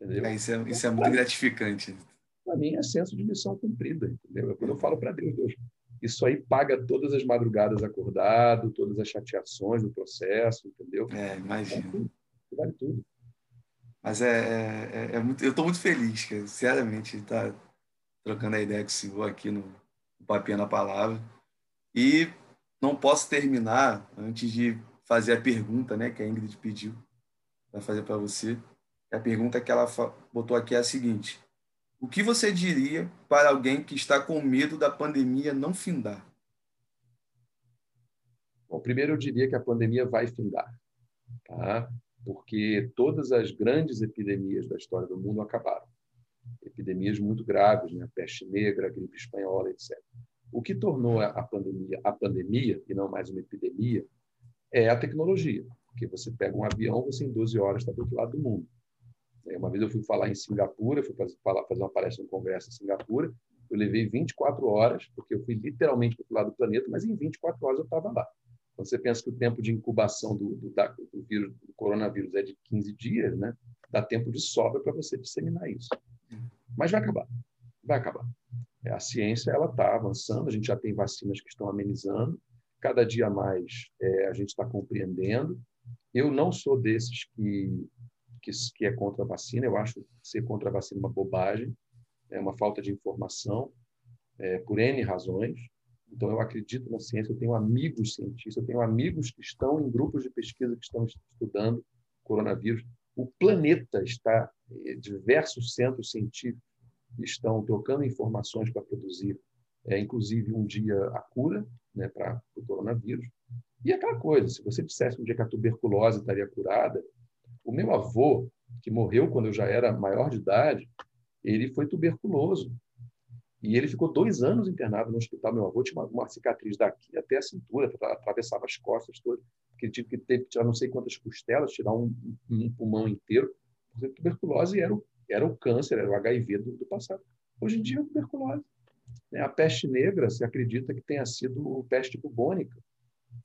Entendeu? É, isso é, isso é muito gratificante. Para mim é senso de missão cumprida, entendeu? É quando eu falo para Deus, Deus, isso aí paga todas as madrugadas acordado, todas as chateações do processo, entendeu? É, imagina. Vale tudo. Vale tudo. Mas é, é, é, é muito, eu estou muito feliz, cara, sinceramente, estar tá trocando a ideia com o senhor aqui no, no Papinha na Palavra. E não posso terminar antes de fazer a pergunta né, que a Ingrid pediu para fazer para você. A pergunta que ela botou aqui é a seguinte: O que você diria para alguém que está com medo da pandemia não findar? Bom, primeiro eu diria que a pandemia vai findar, tá? Porque todas as grandes epidemias da história do mundo acabaram. Epidemias muito graves, né? peste negra, gripe espanhola, etc. O que tornou a pandemia a pandemia, e não mais uma epidemia, é a tecnologia. Porque você pega um avião, você em 12 horas está do outro lado do mundo. Uma vez eu fui falar em Singapura, fui fazer, uma palestra no congresso em Singapura, eu levei 24 horas, porque eu fui literalmente para o lado do planeta, mas em 24 horas eu estava lá. Quando você pensa que o tempo de incubação do, do, do, vírus, do coronavírus é de 15 dias, né? dá tempo de sobra para você disseminar isso. Mas vai acabar. Vai acabar. É, a ciência ela está avançando, a gente já tem vacinas que estão amenizando, cada dia mais é, a gente está compreendendo. Eu não sou desses que, que, que é contra a vacina, eu acho ser contra a vacina uma bobagem, é uma falta de informação, é, por N razões. Então, eu acredito na ciência, eu tenho amigos cientistas, eu tenho amigos que estão em grupos de pesquisa que estão estudando coronavírus. O planeta está, eh, diversos centros científicos estão trocando informações para produzir, é, inclusive um dia a cura né, para o coronavírus. E aquela coisa, se você dissesse um dia que a tuberculose estaria curada, o meu avô, que morreu quando eu já era maior de idade, ele foi tuberculoso. E ele ficou dois anos internado no hospital. Meu avô tinha uma, uma cicatriz daqui até a cintura, atravessava as costas todas. Ele tive que ter que tirar não sei quantas costelas, tirar um, um pulmão inteiro. Porque tuberculose era o, era o câncer, era o HIV do, do passado. Hoje em dia é tuberculose. Né? A peste negra se acredita que tenha sido peste bubônica.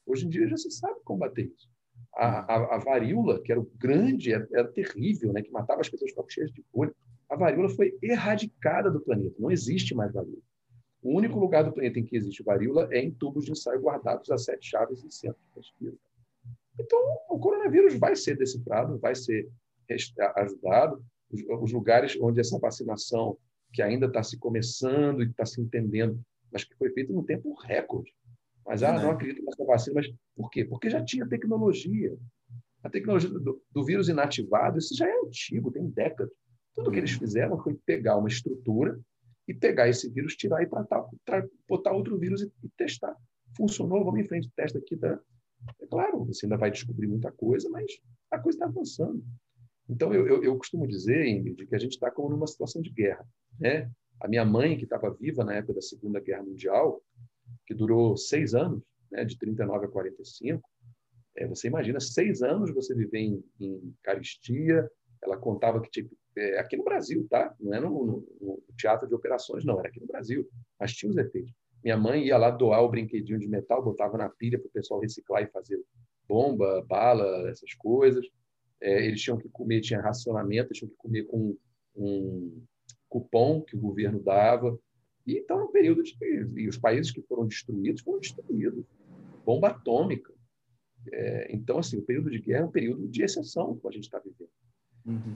Hoje em dia já se sabe combater isso. A, a, a varíola, que era o grande, era, era, terrível, né? que matava as pessoas com cheias de bolha, a varíola foi erradicada do planeta. Não existe mais varíola. O único lugar do planeta em que existe varíola é em tubos de ensaio guardados a sete chaves em centros de pesquisa. Então, o coronavírus vai ser decifrado, vai ser ajudado. Os, lugares onde essa vacinação, que ainda está se começando e está se entendendo, mas que foi feita num tempo recorde. Mas, ah, não acredito nessa vacina. Mas por quê? Porque já tinha tecnologia. A tecnologia do, do vírus inativado, isso já é antigo, tem décadas. Tudo que eles fizeram foi pegar uma estrutura e pegar esse vírus, tirar e tratar, tra botar outro vírus e, e, testar. Funcionou, vamos em frente, testa aqui. Tá? É claro, você ainda vai descobrir muita coisa, mas a coisa está avançando. Então, eu, eu, eu, costumo dizer, Ingrid, que a gente está como numa situação de guerra. Né? A minha mãe, que estava viva na época da Segunda Guerra Mundial, que durou seis anos, né, de 39 a 45, é, você imagina seis anos você viver em, em caristia. Ela contava que tipo, é, aqui no Brasil, tá? Não é no, no, no, teatro de operações, não, era aqui no Brasil. Mas tinha os efeitos. Minha mãe ia lá doar o brinquedinho de metal, botava na pilha para o pessoal reciclar e fazer bomba, bala, essas coisas. É, eles tinham que comer, tinha racionamento, tinham que comer com um cupom que o governo dava. E então, no período de. E os países que foram destruídos foram destruídos. Bomba atômica. É, então, assim, o período de guerra é um período de exceção que a gente está vivendo. Uhum.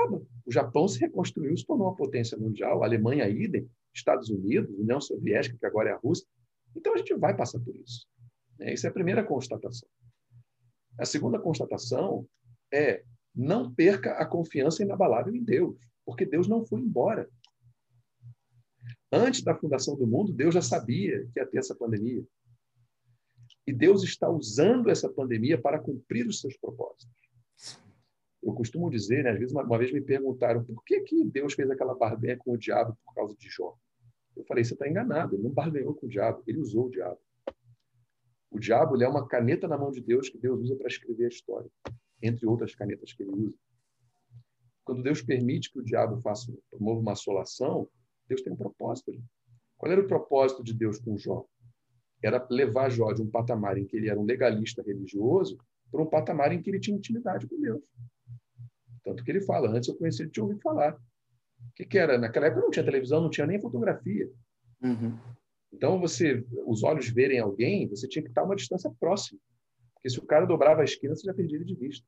Acaba. O Japão se reconstruiu, se tornou uma potência mundial, a Alemanha, idem, Estados Unidos, União Soviética, que agora é a Rússia. Então a gente vai passar por isso. Né? Essa é a primeira constatação. A segunda constatação é não perca a confiança inabalável em Deus, porque Deus não foi embora. Antes da fundação do mundo, Deus já sabia que ia ter essa pandemia. E Deus está usando essa pandemia para cumprir os seus propósitos. Eu costumo dizer, né, às vezes, uma, uma, vez me perguntaram por que, que Deus fez aquela barganha com o diabo por causa de Jó. Eu falei, você está enganado, ele não barganhou com o diabo, ele usou o diabo. O diabo é uma caneta na mão de Deus que Deus usa para escrever a história, entre outras canetas que ele usa. Quando Deus permite que o diabo faça promova uma assolação, Deus tem um propósito. Qual era o propósito de Deus com Jó? Era levar Jó de um patamar em que ele era um legalista religioso para um patamar em que ele tinha intimidade com Deus. Tanto que ele fala, antes eu conheci ele tinha ouvido falar. O que, que era? Naquela época não tinha televisão, não tinha nem fotografia. Uhum. Então, você, os olhos verem alguém, você tinha que estar a uma distância próxima. Porque se o cara dobrava a esquina, você já perdia ele de vista.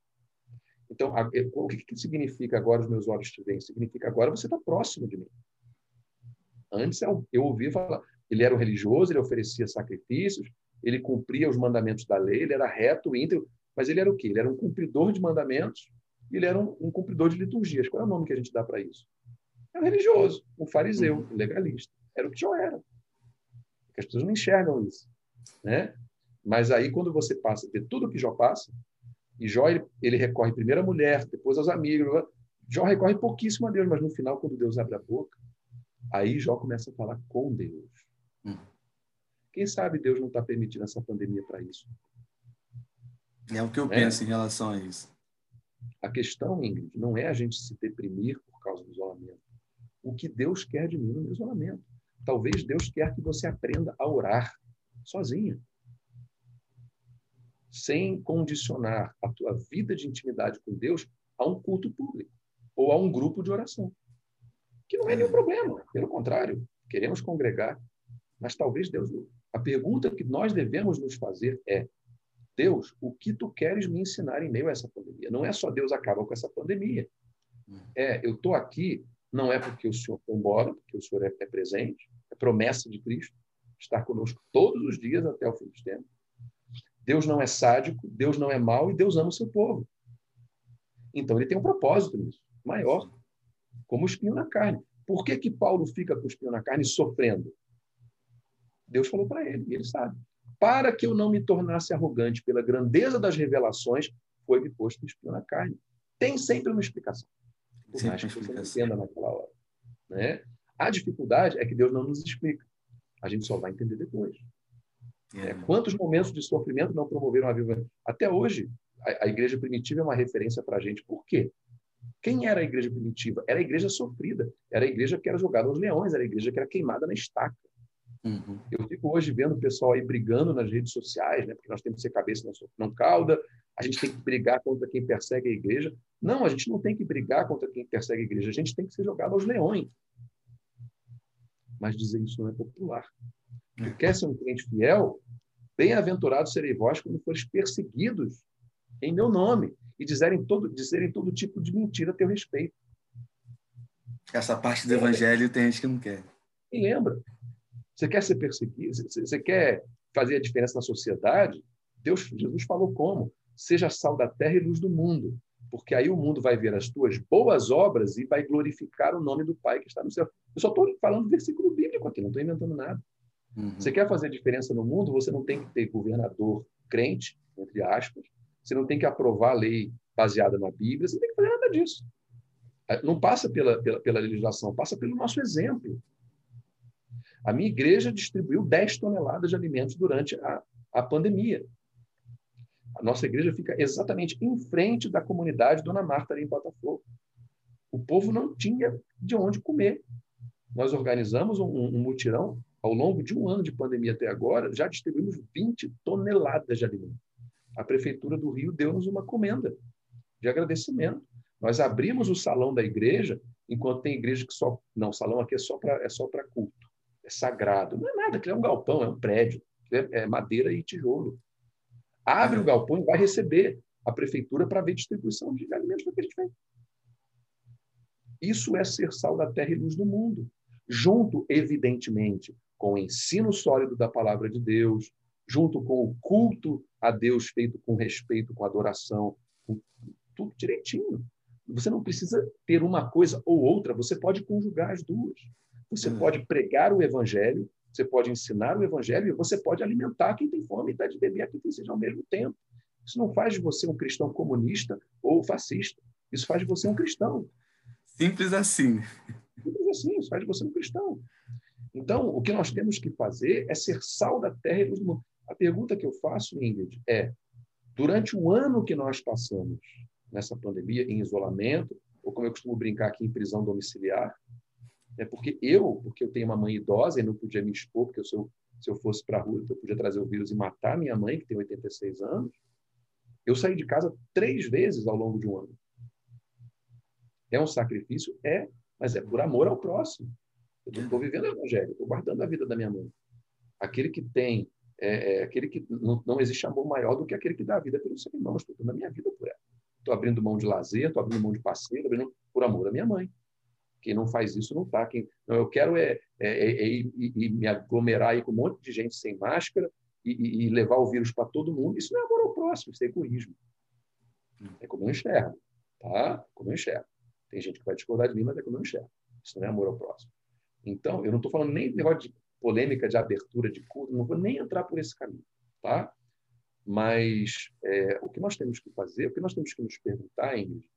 Então, a, o que, que significa agora os meus olhos te veem? Significa agora você está próximo de mim. Antes eu, eu ouvia falar, ele era um religioso, ele oferecia sacrifícios, ele cumpria os mandamentos da lei, ele era reto, íntegro, mas ele era o quê? Ele era um cumpridor de mandamentos ele era um, um cumpridor de liturgias. Qual é o nome que a gente dá para isso? É um religioso, um fariseu, um legalista. Era o que Jó era. As pessoas não enxergam isso. Né? Mas aí, quando você passa a ver tudo o que Jó passa, e Jó ele, ele recorre primeiro à mulher, depois aos amigos, Jó recorre pouquíssimo a Deus, mas no final, quando Deus abre a boca, aí Jó começa a falar com Deus. Hum. Quem sabe Deus não está permitindo essa pandemia para isso? É o que eu é. penso em relação a isso. A questão, Ingrid, não é a gente se deprimir por causa do isolamento. O que Deus quer de mim no isolamento? Talvez Deus quer que você aprenda a orar sozinha. sem condicionar a tua vida de intimidade com Deus a um culto público ou a um grupo de oração. Que não é nenhum problema, pelo contrário, queremos congregar, mas talvez Deus. A pergunta que nós devemos nos fazer é: Deus, o que tu queres me ensinar em meio a essa pandemia? Não é só Deus acaba com essa pandemia. É, eu estou aqui, não é porque o Senhor foi embora, porque o Senhor é, é presente, é promessa de Cristo, estar conosco todos os dias até o fim dos tempos. Deus não é sádico, Deus não é mau e Deus ama o seu povo. Então ele tem um propósito nisso, maior, como o espinho na carne. Por que, que Paulo fica com o espinho na carne sofrendo? Deus falou para ele, e ele sabe. Para que eu não me tornasse arrogante pela grandeza das revelações, foi-me posto o espinho na carne. Tem sempre uma explicação. Por mais que você não entenda naquela hora. Né? A dificuldade é que Deus não nos explica. A gente só vai entender depois. É, quantos momentos de sofrimento não promoveram a viva? Até hoje, a, a igreja primitiva é uma referência para a gente. Por quê? Quem era a igreja primitiva? Era a igreja sofrida. Era a igreja que era jogada aos leões. Era a igreja que era queimada na estaca. Uhum. Eu fico hoje vendo o pessoal aí brigando nas redes sociais, né? porque nós temos que ser cabeça não cauda, a gente tem que brigar contra quem persegue a igreja. Não, a gente não tem que brigar contra quem persegue a igreja, a gente tem que ser jogado aos leões. Mas dizer isso não é popular. Tu quer ser um crente fiel? Bem-aventurado serei vós quando fores perseguidos em meu nome e dizerem todo, dizerem todo tipo de mentira a teu respeito. Essa parte do evangelho tem gente que não quer. E lembra, você quer ser perseguido? Você quer fazer a diferença na sociedade? Deus, Jesus falou como? Seja sal da terra e luz do mundo, porque aí o mundo vai ver as tuas boas obras e vai glorificar o nome do Pai que está no céu. Eu só estou falando versículo bíblico aqui, não estou inventando nada. Uhum. Você quer fazer diferença no mundo, você não tem que ter governador crente, entre aspas, você não tem que aprovar lei baseada na Bíblia, você não tem que fazer nada disso. Não passa pela, pela, pela legislação, passa pelo nosso exemplo. A minha igreja distribuiu 10 toneladas de alimentos durante a, a pandemia. A nossa igreja fica exatamente em frente da comunidade Dona Marta, ali em Botafogo. O povo não tinha de onde comer. Nós organizamos um, um mutirão ao longo de um ano de pandemia até agora, já distribuímos 20 toneladas de alimento. A Prefeitura do Rio deu-nos uma comenda de agradecimento. Nós abrimos o salão da igreja, enquanto tem igreja que só. Não, o salão aqui é só para é só culto é sagrado. Não é nada, aquilo é um galpão, é um prédio, é, é madeira e tijolo. Abre o galpão e vai receber a prefeitura para ver distribuição de alimentos para que a gente vem. Isso é ser sal da terra e luz do mundo. Junto, evidentemente, com o ensino sólido da palavra de Deus, junto com o culto a Deus feito com respeito, com adoração, com tudo direitinho. Você não precisa ter uma coisa ou outra, você pode conjugar as duas. Você hum. pode pregar o evangelho, você pode ensinar o evangelho e você pode alimentar quem tem fome e dar de beber a quem tem sede ao mesmo tempo. Isso não faz de você um cristão comunista ou fascista. Isso faz de você um cristão. Simples assim. Simples assim, isso faz de você um cristão. Então, o que nós temos que fazer é ser sal da terra e luz do mundo. A pergunta que eu faço, Ingrid, é: durante o ano que nós passamos nessa pandemia, em isolamento, ou como eu costumo brincar aqui, em prisão domiciliar, é porque eu, porque eu tenho uma mãe idosa e não podia me expor, porque se eu, se eu fosse para a rua, eu podia trazer o vírus e matar minha mãe, que tem 86 anos. Eu saí de casa três vezes ao longo de um ano. É um sacrifício? É, mas é por amor ao próximo. Eu estou vivendo o evangelho, estou guardando a vida da minha mãe. Aquele que tem, é, é, aquele que não, não existe amor maior do que aquele que dá a vida pelo seu irmão. Estou dando a minha vida por ela. Estou abrindo mão de lazer, estou abrindo mão de passeio, abrindo por amor à minha mãe. Quem não faz isso não está. Quem não, eu quero é, é, é, é me aglomerar aí com um monte de gente sem máscara e, e levar o vírus para todo mundo. Isso não é amor ao próximo, isso é egoísmo. É como eu enxergo, tá? Como eu enxergo. Tem gente que vai discordar de mim, mas é como eu enxergo. Isso não é amor ao próximo. Então, eu não estou falando nem de negócio de polêmica de abertura de culto, não vou nem entrar por esse caminho, tá? Mas é, o que nós temos que fazer, o que nós temos que nos perguntar, Ingrid,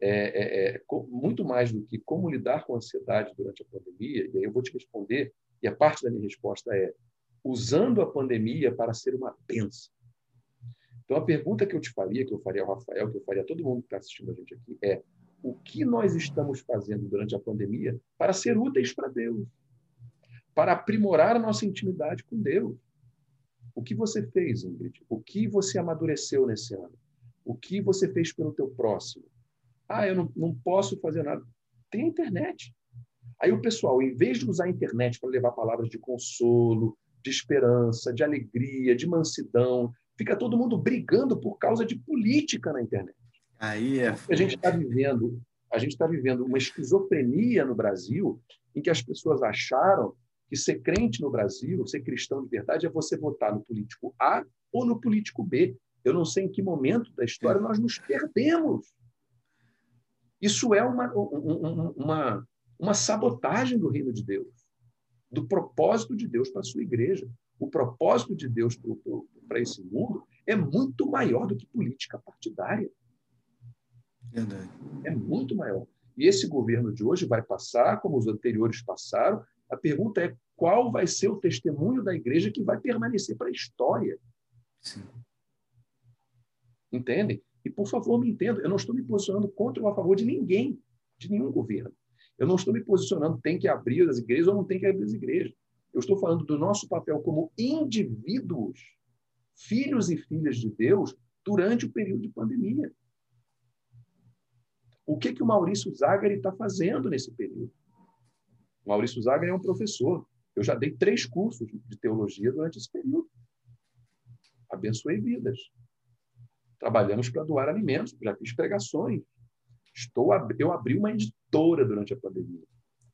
é, é, é, muito mais do que como lidar com a ansiedade durante a pandemia, e aí eu vou te responder, e a parte da minha resposta é usando a pandemia para ser uma bênção. Então, a pergunta que eu te faria, que eu faria ao Rafael, que eu faria a todo mundo que está assistindo a gente aqui, é o que nós estamos fazendo durante a pandemia para ser úteis para Deus, para aprimorar a nossa intimidade com Deus. O que você fez, Ingrid? O que você amadureceu nesse ano? O que você fez pelo teu próximo? Ah, eu não, não posso fazer nada. Tem a internet. Aí o pessoal, em vez de usar a internet para levar palavras de consolo, de esperança, de alegria, de mansidão, fica todo mundo brigando por causa de política na internet. Aí é. A gente está vivendo, a gente está vivendo uma esquizofrenia no Brasil, em que as pessoas acharam que ser crente no Brasil, ser cristão de verdade, é você votar no político A ou no político B. Eu não sei em que momento da história nós nos perdemos. Isso é uma, uma, uma sabotagem do reino de Deus, do propósito de Deus para a sua igreja. O propósito de Deus para esse mundo é muito maior do que política partidária. Verdade. É muito maior. E esse governo de hoje vai passar, como os anteriores passaram. A pergunta é qual vai ser o testemunho da igreja que vai permanecer para a história. Sim. Entendem? E, por favor, me entendam, eu não estou me posicionando contra ou a favor de ninguém, de nenhum governo. Eu não estou me posicionando tem que abrir as igrejas ou não tem que abrir as igrejas. Eu estou falando do nosso papel como indivíduos, filhos e filhas de Deus, durante o período de pandemia. O que, que o Maurício Zagari está fazendo nesse período? O Maurício Zagari é um professor. Eu já dei três cursos de teologia durante esse período. Abençoei vidas. Trabalhamos para doar alimentos, já fiz pregações. Estou, eu abri uma editora durante a pandemia.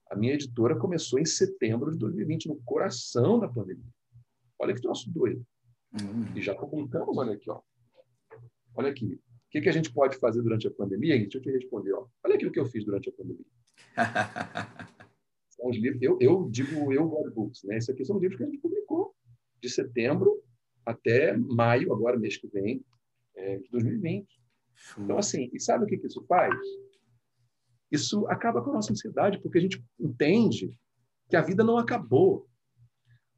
A minha editora começou em setembro de 2020, no coração da pandemia. Olha que troço doido. Hum. E já publicamos, olha aqui, ó. Olha aqui. O que, que a gente pode fazer durante a pandemia? Deixa eu te responder. Ó. Olha aquilo que eu fiz durante a pandemia. são os livros, eu, eu digo eu God Books, né? Isso aqui são livros que a gente publicou de setembro até maio, agora mês que vem, é, de 2020. Então, assim, e sabe o que, que isso faz? Isso acaba com a nossa ansiedade, porque a gente entende que a vida não acabou.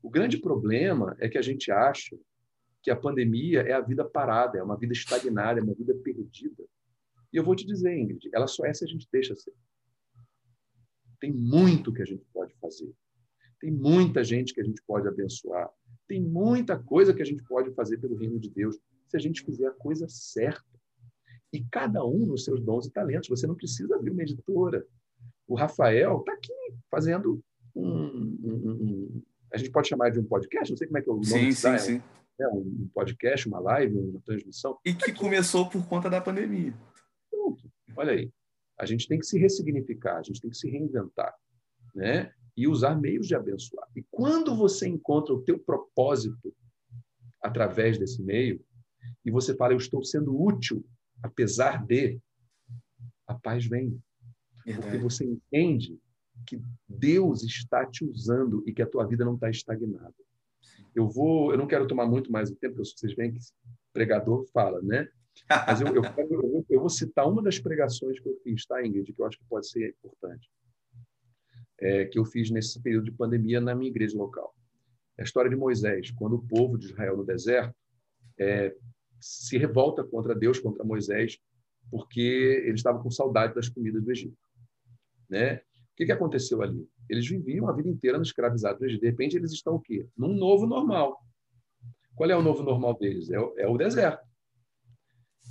O grande problema é que a gente acha que a pandemia é a vida parada, é uma vida estagnada, é uma vida perdida. E eu vou te dizer, Ingrid, ela só é se a gente deixa ser. Tem muito que a gente pode fazer. Tem muita gente que a gente pode abençoar. Tem muita coisa que a gente pode fazer pelo reino de Deus se a gente fizer a coisa certa. E cada um nos seus dons e talentos. Você não precisa abrir uma editora. O Rafael está aqui fazendo um, um, um, A gente pode chamar de um podcast? Não sei como é que é o nome Sim, sim, é, sim. É um podcast, uma live, uma transmissão. E que começou por conta da pandemia. Pronto. Olha aí. A gente tem que se ressignificar, a gente tem que se reinventar, né? E usar meios de abençoar. E quando você encontra o teu propósito através desse meio, e você fala, eu estou sendo útil, apesar de, a paz vem. Porque você entende que Deus está te usando e que a tua vida não está estagnada. Eu vou, eu não quero tomar muito mais o tempo, porque vocês veem que pregador fala, né? Mas eu, eu, eu, eu, vou citar uma das pregações que eu fiz, tá, Ingrid, que eu acho que pode ser importante, é, que eu fiz nesse período de pandemia na minha igreja local. É a história de Moisés, quando o povo de Israel no deserto é, se revolta contra Deus, contra Moisés, porque eles estavam com saudade das comidas do Egito. Né? O que, que aconteceu ali? Eles viviam a vida inteira no escravizado do Egito. De repente, eles estão o quê? Num novo normal. Qual é o novo normal deles? É o, é o deserto.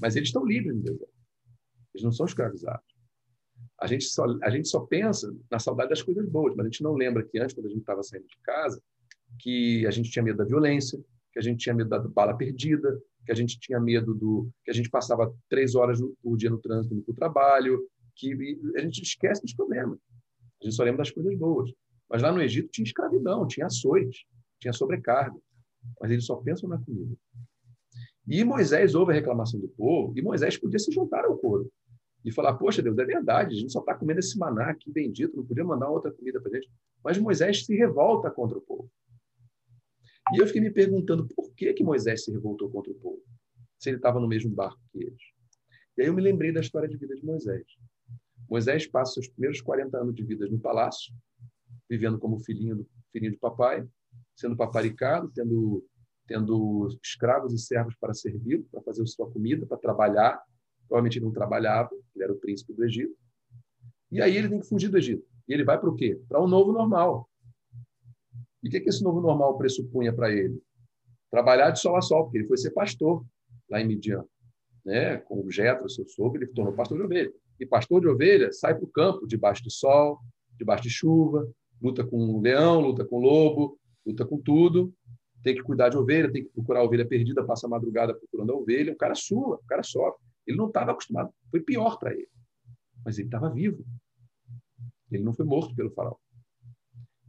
Mas eles estão livres no deserto. Eles não são escravizados. A gente, só, a gente só pensa na saudade das coisas boas, mas a gente não lembra que antes, quando a gente estava saindo de casa, que a gente tinha medo da violência, que a gente tinha medo da bala perdida, que a gente tinha medo do que a gente passava três horas por dia no trânsito no trabalho, que a gente esquece dos problemas. A gente só lembra das coisas boas. Mas lá no Egito tinha escravidão, tinha açoite, tinha sobrecarga. Mas eles só pensam na comida. E Moisés ouve a reclamação do povo, e Moisés podia se juntar ao coro e falar: Poxa, Deus, é verdade, a gente só está comendo esse maná aqui bendito, não podia mandar outra comida para a gente. Mas Moisés se revolta contra o povo. E eu fiquei me perguntando por que, que Moisés se revoltou contra o povo, se ele estava no mesmo barco que eles. E aí eu me lembrei da história de vida de Moisés. Moisés passa os primeiros 40 anos de vida no palácio, vivendo como filhinho, filhinho de papai, sendo paparicado, tendo, tendo escravos e servos para servir, para fazer sua comida, para trabalhar. Provavelmente ele não trabalhava, ele era o príncipe do Egito. E aí ele tem que fugir do Egito. E ele vai para o quê? Para um novo normal. E o que, que esse novo normal pressupunha para ele? trabalhar de sol a sol, porque ele foi ser pastor lá em Midian. Né? Com o Jetro, seu sogro, ele tornou pastor de ovelha. E pastor de ovelha sai para o campo, debaixo do sol, debaixo de chuva, luta com o leão, luta com o lobo, luta com tudo, tem que cuidar de ovelha, tem que procurar a ovelha perdida, passa a madrugada procurando a ovelha, o cara sua, o cara sofre. Ele não estava acostumado, foi pior para ele. Mas ele estava vivo. Ele não foi morto pelo faraó.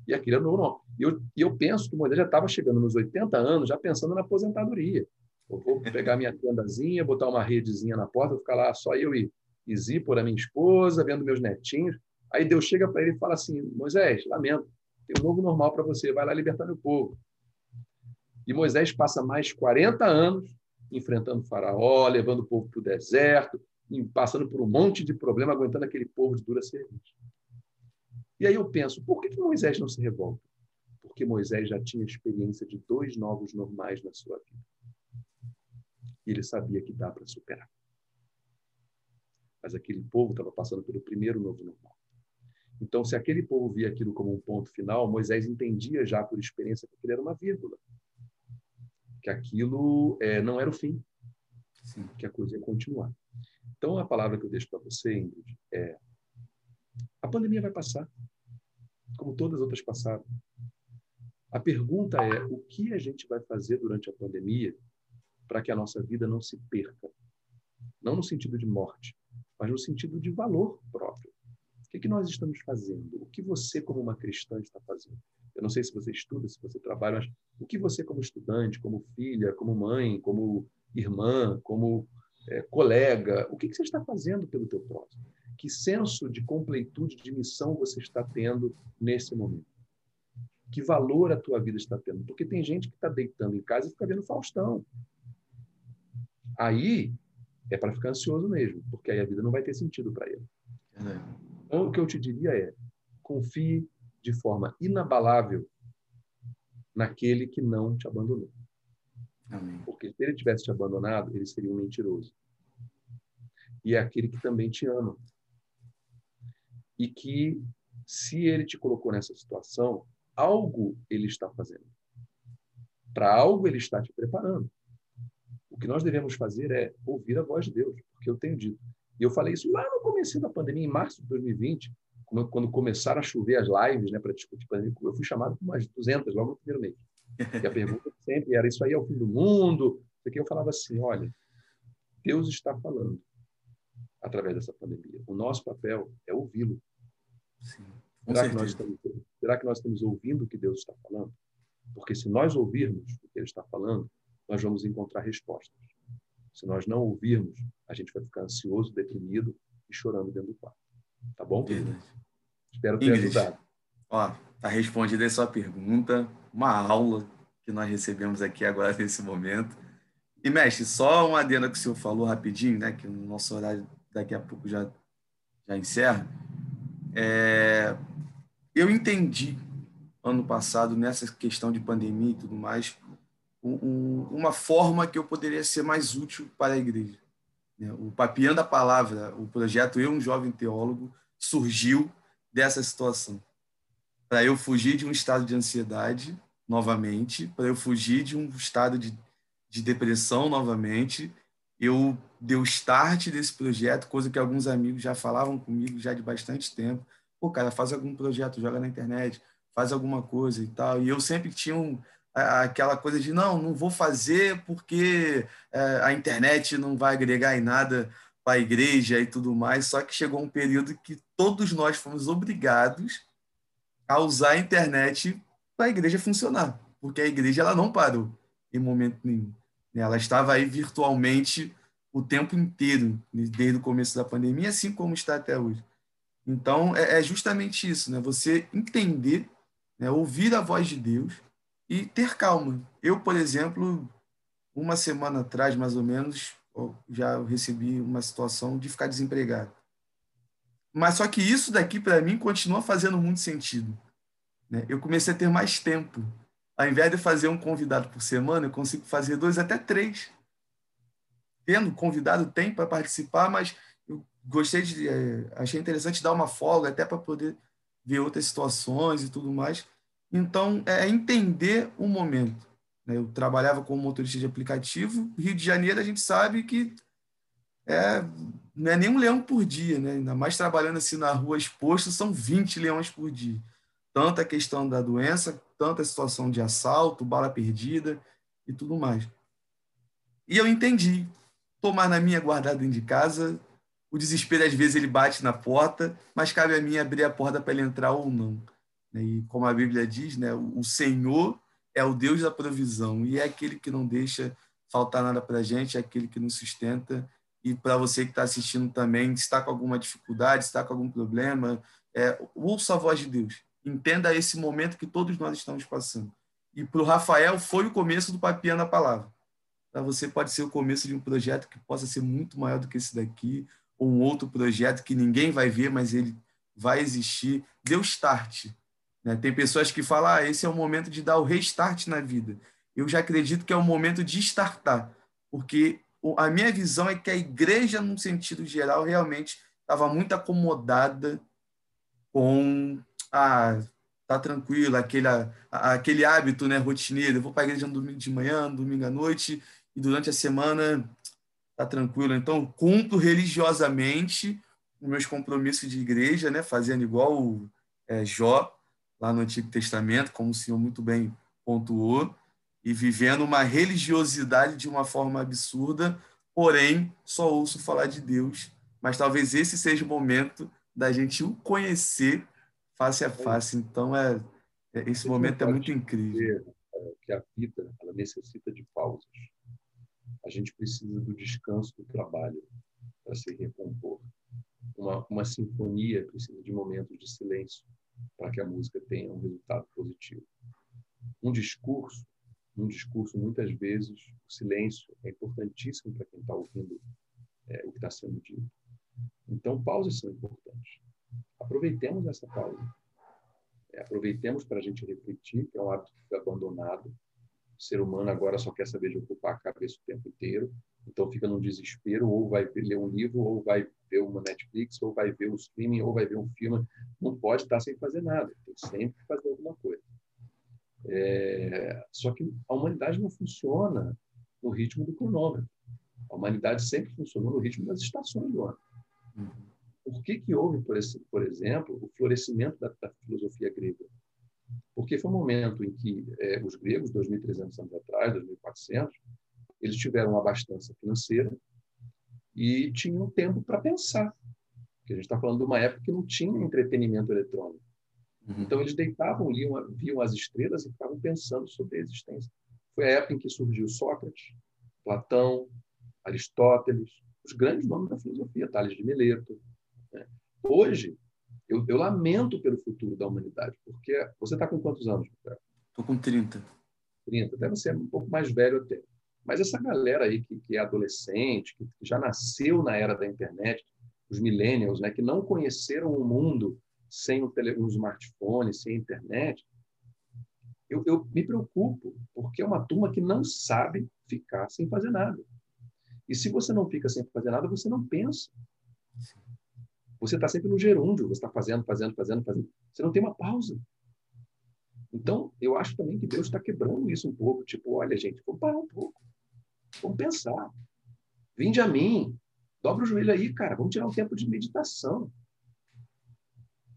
E aquilo é normal. E eu, eu penso que Moisés já estava chegando nos 80 anos, já pensando na aposentadoria. Eu vou pegar minha tendazinha, botar uma redezinha na porta, vou ficar lá só eu e, e Zípora, minha esposa, vendo meus netinhos. Aí Deus chega para ele e fala assim: Moisés, lamento, tem um novo normal para você, vai lá libertar meu povo. E Moisés passa mais 40 anos enfrentando o faraó, levando o povo para o deserto, passando por um monte de problema, aguentando aquele povo de dura serviço. E aí eu penso, por que, que Moisés não se revolta? Porque Moisés já tinha experiência de dois novos normais na sua vida. E ele sabia que dá para superar. Mas aquele povo estava passando pelo primeiro novo normal. Então, se aquele povo via aquilo como um ponto final, Moisés entendia já por experiência que aquilo era uma vírgula. Que aquilo é, não era o fim. Sim. Que a coisa ia continuar. Então, a palavra que eu deixo para você, Ingrid, é: a pandemia vai passar, como todas as outras passaram. A pergunta é: o que a gente vai fazer durante a pandemia para que a nossa vida não se perca? Não no sentido de morte, mas no sentido de valor próprio. O que, que nós estamos fazendo? O que você, como uma cristã, está fazendo? Eu não sei se você estuda, se você trabalha, mas o que você, como estudante, como filha, como mãe, como irmã, como é, colega, o que, que você está fazendo pelo teu próximo? Que senso de completude, de missão você está tendo nesse momento? Que valor a tua vida está tendo? Porque tem gente que está deitando em casa e fica vendo Faustão. Aí é para ficar ansioso mesmo, porque aí a vida não vai ter sentido para ele. É. Então, o que eu te diria é: confie de forma inabalável naquele que não te abandonou. Amém. Porque se ele tivesse te abandonado, ele seria um mentiroso. E é aquele que também te ama. E que, se ele te colocou nessa situação, algo ele está fazendo. Para algo ele está te preparando. O que nós devemos fazer é ouvir a voz de Deus, porque eu tenho dito: e eu falei isso lá no começo da pandemia, em março de 2020, quando começaram a chover as lives né, para discutir pandemia. Eu fui chamado por umas 200 logo no primeiro mês. E a pergunta sempre era: Isso aí é o fim do mundo? Aqui eu falava assim: Olha, Deus está falando através dessa pandemia. O nosso papel é ouvi-lo. Será, que nós estamos, será que nós estamos ouvindo o que Deus está falando? Porque se nós ouvirmos o que Ele está falando, nós vamos encontrar respostas. Se nós não ouvirmos, a gente vai ficar ansioso, deprimido e chorando dentro do quarto. Tá bom? Verdade. Espero ter Ingrid, ajudado. Ó, tá respondida a sua pergunta. Uma aula que nós recebemos aqui agora nesse momento. E, mestre, só uma adenda que o senhor falou rapidinho, né? Que o nosso horário daqui a pouco já, já encerra. É, eu entendi ano passado, nessa questão de pandemia e tudo mais, um, uma forma que eu poderia ser mais útil para a igreja. Né? O Papiando a Palavra, o projeto Eu, um Jovem Teólogo, surgiu dessa situação. Para eu fugir de um estado de ansiedade novamente, para eu fugir de um estado de, de depressão novamente, eu dei o start desse projeto, coisa que alguns amigos já falavam comigo já de bastante tempo. Pô, cara, faz algum projeto, joga na internet, faz alguma coisa e tal. E eu sempre tinha um, aquela coisa de não, não vou fazer porque é, a internet não vai agregar em nada para a igreja e tudo mais. Só que chegou um período que todos nós fomos obrigados a usar a internet para a igreja funcionar, porque a igreja ela não parou em momento nenhum. Né? Ela estava aí virtualmente o tempo inteiro, desde o começo da pandemia, assim como está até hoje. Então, é, é justamente isso, né? Você entender, né? ouvir a voz de Deus, e ter calma. Eu, por exemplo, uma semana atrás, mais ou menos, já recebi uma situação de ficar desempregado. Mas só que isso daqui, para mim, continua fazendo muito sentido. Né? Eu comecei a ter mais tempo. Ao invés de fazer um convidado por semana, eu consigo fazer dois até três. Tendo convidado, tem para participar, mas eu gostei de. É, achei interessante dar uma folga até para poder ver outras situações e tudo mais. Então, é entender o momento. Né? Eu trabalhava como motorista de aplicativo. Rio de Janeiro, a gente sabe que é, não é nem um leão por dia, né? ainda mais trabalhando assim na rua exposto, são 20 leões por dia. Tanto a questão da doença, tanto a situação de assalto, bala perdida e tudo mais. E eu entendi. Tomar na minha guardada dentro de casa, o desespero às vezes ele bate na porta, mas cabe a mim abrir a porta para ele entrar ou não. Né? E como a Bíblia diz, né, o Senhor é o Deus da provisão e é aquele que não deixa faltar nada para a gente, é aquele que nos sustenta. E para você que está assistindo também, está com alguma dificuldade, está com algum problema, é, ouça a voz de Deus. Entenda esse momento que todos nós estamos passando. E para o Rafael foi o começo do Papiando a Palavra. Para você pode ser o começo de um projeto que possa ser muito maior do que esse daqui, ou um outro projeto que ninguém vai ver, mas ele vai existir. Dê o start. Né? Tem pessoas que falam, ah, esse é o momento de dar o restart na vida. Eu já acredito que é o momento de startar, porque a minha visão é que a igreja, num sentido geral, realmente estava muito acomodada com ah, tá tranquilo, aquele, aquele hábito né, rotineiro. Eu vou para a igreja no domingo de manhã, no domingo à noite, e durante a semana tá tranquilo. Então, cumpro religiosamente os meus compromissos de igreja, né, fazendo igual o é, Jó, lá no Antigo Testamento, como o senhor muito bem pontuou, e vivendo uma religiosidade de uma forma absurda, porém, só ouço falar de Deus. Mas talvez esse seja o momento da gente o conhecer face a face. Então, é, é esse momento é muito incrível. É, que a vida ela necessita de pausas. A gente precisa do descanso do trabalho para se recompor. Uma, uma sinfonia precisa de momentos de silêncio para que a música tenha um resultado positivo. Um discurso, um discurso muitas vezes o silêncio é importantíssimo para quem está ouvindo é, o que está sendo dito. Então pausas são importantes. Aproveitemos essa pausa. É, aproveitemos para a gente refletir, que é um hábito que foi abandonado. O ser humano agora só quer saber de ocupar a cabeça o tempo inteiro, então fica num desespero, ou vai ler um livro, ou vai ver uma Netflix, ou vai ver um streaming, ou vai ver um filme. Não pode estar sem fazer nada, tem sempre que fazer alguma coisa. É... Só que a humanidade não funciona no ritmo do cronômetro. A humanidade sempre funcionou no ritmo das estações do ano. Uhum. Por que, que houve, por, esse, por exemplo, o florescimento da, da, filosofia grega? Porque foi um momento em que é, os gregos, 2.300 anos atrás, 2.400, eles tiveram uma abastança financeira e tinham tempo para pensar. Porque a gente está falando de uma época que não tinha entretenimento eletrônico. Uhum. Então, eles deitavam, liam, viam as estrelas e ficavam pensando sobre a existência. Foi a época em que surgiu Sócrates, Platão, Aristóteles, os grandes nomes da filosofia, Tales de Mileto, né? Hoje, eu, eu, lamento pelo futuro da humanidade, porque você está com quantos anos? Estou com 30. 30, deve ser um pouco mais velho até. Mas essa galera aí que, que é adolescente, que, que já nasceu na era da internet, os millennials, né, que não conheceram o mundo sem um, tele, um smartphone, sem internet, eu, eu, me preocupo, porque é uma turma que não sabe ficar sem fazer nada. E se você não fica sem fazer nada, você não pensa. Você está sempre no gerúndio, você está fazendo, fazendo, fazendo, fazendo. Você não tem uma pausa. Então, eu acho também que Deus está quebrando isso um pouco. Tipo, olha, gente, vamos parar um pouco. Vamos pensar. Vinde a mim. Dobra o joelho aí, cara. Vamos tirar um tempo de meditação.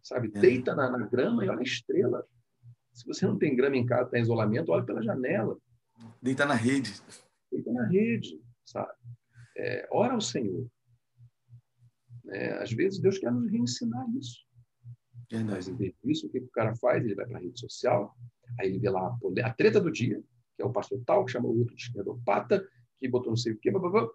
Sabe? É. Deita na, na, grama e olha a estrela. Se você não tem grama em casa, está em isolamento, olha pela janela. Deita na rede. Deita na rede, sabe? É, ora ao Senhor. É, às vezes Deus quer nos reensinar isso. Mas em vez disso, o que o cara faz? Ele vai para a rede social, aí ele vê lá a, a, treta do dia, que é o pastor tal, que chamou o outro de esquerdopata, que botou não sei o quê, blá, blá, blá.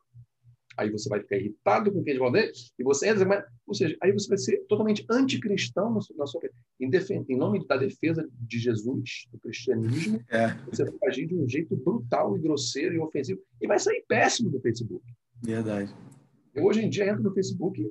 aí você vai ficar irritado com quem de volta e você entra, ou seja, aí você vai ser totalmente anticristão na sua em, em nome da defesa de Jesus, do cristianismo, é. você vai agir de um jeito brutal e grosseiro e ofensivo, e vai sair péssimo do Facebook. Verdade. Eu hoje em dia entro no Facebook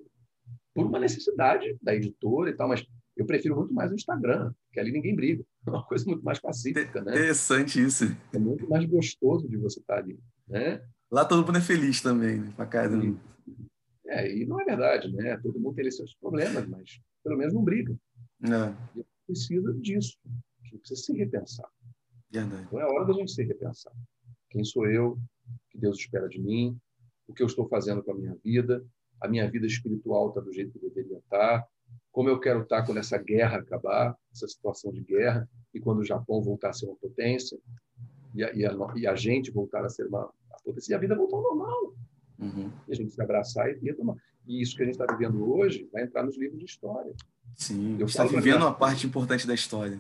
por uma necessidade da editora e tal, mas eu prefiro muito mais o Instagram, porque ali ninguém briga. É uma coisa muito mais pacífica, né? Interessante isso. É muito mais gostoso de você estar ali, né? Lá todo mundo é feliz também, né? Pra caramba. É, e não é verdade, né? Todo mundo tem seus problemas, mas pelo menos não briga. É. E precisa disso. A gente precisa se repensar. Verdade. Então é hora da gente se repensar. Quem sou eu? O que Deus espera de mim? O que eu estou fazendo com a minha vida? A minha vida espiritual está do jeito que deveria estar? Como eu quero estar quando essa guerra acabar, essa situação de guerra, e quando o Japão voltar a ser uma potência, e a, e a, e a gente voltar a ser uma potência, e a vida voltar ao normal. Uhum. E a gente se abraçar e retomar. E isso que a gente está vivendo hoje vai entrar nos livros de história. Sim, eu está vivendo minha... uma parte importante da história.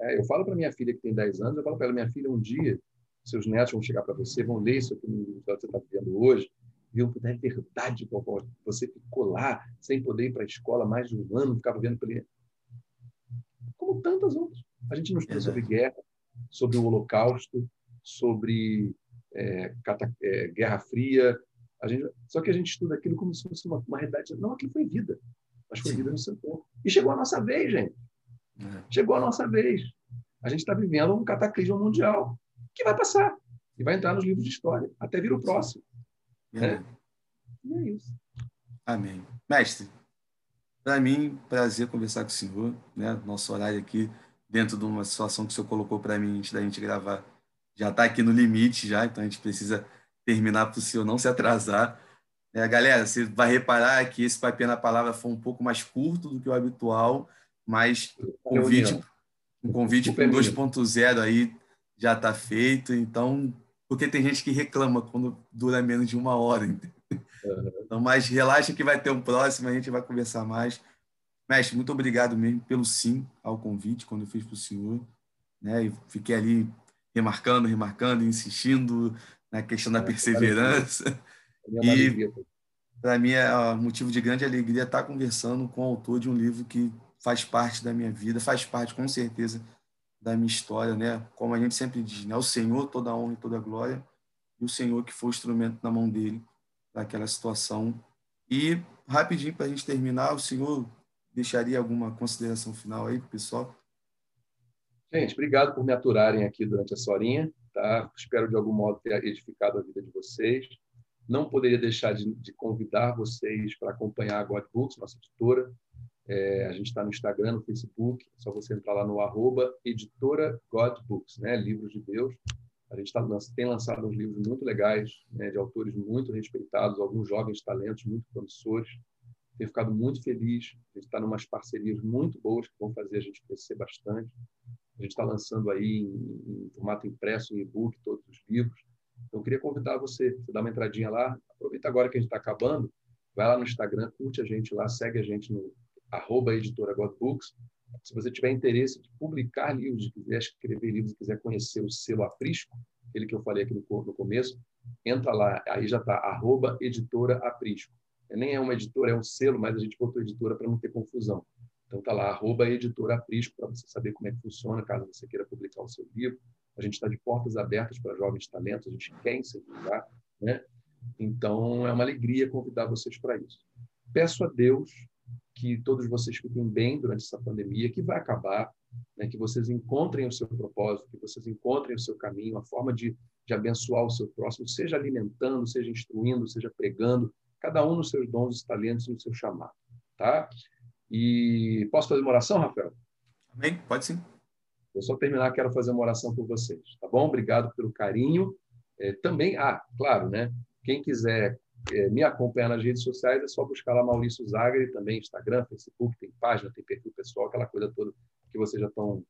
É, eu falo para minha filha que tem 10 anos, eu falo para ela, minha filha, um dia seus netos vão chegar para você, vão ler isso aqui no livro que você está vivendo hoje, viu que é verdade, vovó, você ficou lá sem poder ir para a escola mais de um ano, ficava vendo pelo... Como tantas outras. A gente não estuda sobre guerra, sobre o Holocausto, sobre é, cata... é, Guerra Fria, a gente... só que a gente estuda aquilo como se fosse uma, uma realidade. Não, aquilo foi vida, mas foi Sim. vida no seu corpo. E chegou a nossa vez, gente. É. Chegou a nossa vez. A gente está vivendo um cataclismo mundial que vai passar e vai entrar nos livros de história, até vir o próximo. Né? E é isso. Amém. Mestre, para mim, prazer conversar com o senhor. Né? Nosso horário aqui, dentro de uma situação que o senhor colocou para mim antes da gente gravar, já está aqui no limite, já, então a gente precisa terminar para o senhor não se atrasar. É, galera, você vai reparar que esse papel na palavra foi um pouco mais curto do que o habitual, mas convite, um convite para 2.0 aí já está feito. Então, porque tem gente que reclama quando dura menos de uma hora. Uhum. Então, mas relaxa que vai ter um próximo, a gente vai conversar mais. Mestre, muito obrigado mesmo pelo sim ao convite, quando eu fiz para o senhor. Né? E fiquei ali remarcando, remarcando, insistindo na questão da é, perseverança. É e para mim é motivo de grande alegria estar conversando com o autor de um livro que faz parte da minha vida, faz parte com certeza da minha história, né? Como a gente sempre diz, né? O Senhor toda a honra e toda a glória, e o Senhor que foi o instrumento na mão dele daquela situação. E rapidinho para a gente terminar, o Senhor deixaria alguma consideração final aí, pessoal? Gente, obrigado por me aturarem aqui durante essa horinha, tá? Espero de algum modo ter edificado a vida de vocês. Não poderia deixar de, de convidar vocês para acompanhar a God Books, nossa editora. É, a gente está no Instagram, no Facebook, é só você entrar lá no arroba editora God Books, né? Livros de Deus. A gente tá, tem lançado uns livros muito legais, né? de autores muito respeitados, alguns jovens talentos muito promissores. Tenho ficado muito feliz. A gente está em umas parcerias muito boas que vão fazer a gente crescer bastante. A gente está lançando aí em, em formato impresso, em e-book, todos os livros. Então, eu queria convidar você, você dá uma entradinha lá, aproveita agora que a gente está acabando, vai lá no Instagram, curte a gente lá, segue a gente no arroba editora Godbooks. Se você tiver interesse de publicar livros, quiser escrever livros, quiser conhecer o selo Aprisco, aquele que eu falei aqui no, no começo, entra lá, aí já está, arroba editora Aprisco. Nem é uma editora, é um selo, mas a gente botou editora para não ter confusão. Então está lá, arroba editora Aprisco, para você saber como é que funciona, caso você queira publicar o seu livro. A gente está de portas abertas para jovens talentos, a gente quer incentivar, né? Então, é uma alegria convidar vocês para isso. Peço a Deus que todos vocês fiquem bem durante essa pandemia, que vai acabar, né? que vocês encontrem o seu propósito, que vocês encontrem o seu caminho, a forma de, de abençoar o seu próximo, seja alimentando, seja instruindo, seja pregando, cada um nos seus dons e talentos, no seu chamado. Tá? E posso fazer uma oração, Rafael? Amém, pode sim. Vou só terminar, quero fazer uma oração por vocês, tá bom? Obrigado pelo carinho. É, também, ah, claro, né? Quem quiser me acompanhar nas redes sociais, é só buscar lá Maurício Zagre, também Instagram, Facebook, tem página, tem perfil pessoal, aquela coisa toda que vocês já estão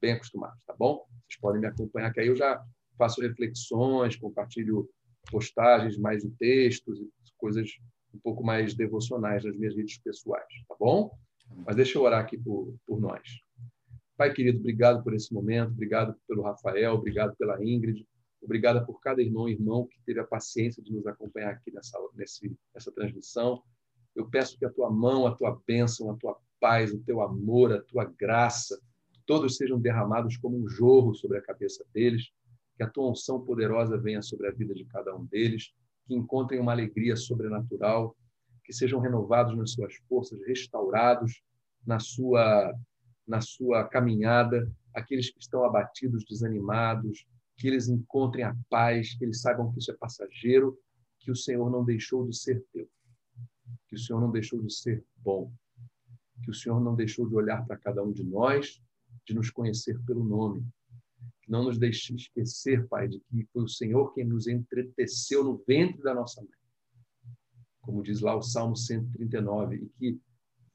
bem acostumados, tá bom? Vocês podem me acompanhar, que aí eu já faço reflexões, compartilho postagens mais de textos coisas um pouco mais devocionais nas minhas redes pessoais, tá bom? Mas deixa eu orar aqui por, por nós. Pai querido, obrigado por esse momento, obrigado pelo Rafael, obrigado pela Ingrid, Obrigada por cada irmão e irmão que teve a paciência de nos acompanhar aqui nessa, nesse, nessa transmissão. Eu peço que a tua mão, a tua bênção, a tua paz, o teu amor, a tua graça, todos sejam derramados como um jorro sobre a cabeça deles, que a tua unção poderosa venha sobre a vida de cada um deles, que encontrem uma alegria sobrenatural, que sejam renovados nas suas forças, restaurados na sua na sua caminhada, aqueles que estão abatidos, desanimados, que eles encontrem a paz, que eles saibam que isso é passageiro, que o Senhor não deixou de ser teu, que o Senhor não deixou de ser bom, que o Senhor não deixou de olhar para cada um de nós, de nos conhecer pelo nome, Não nos deixe esquecer, Pai, de que foi o Senhor quem nos entreteceu no ventre da nossa mãe. Como diz lá o Salmo 139, e que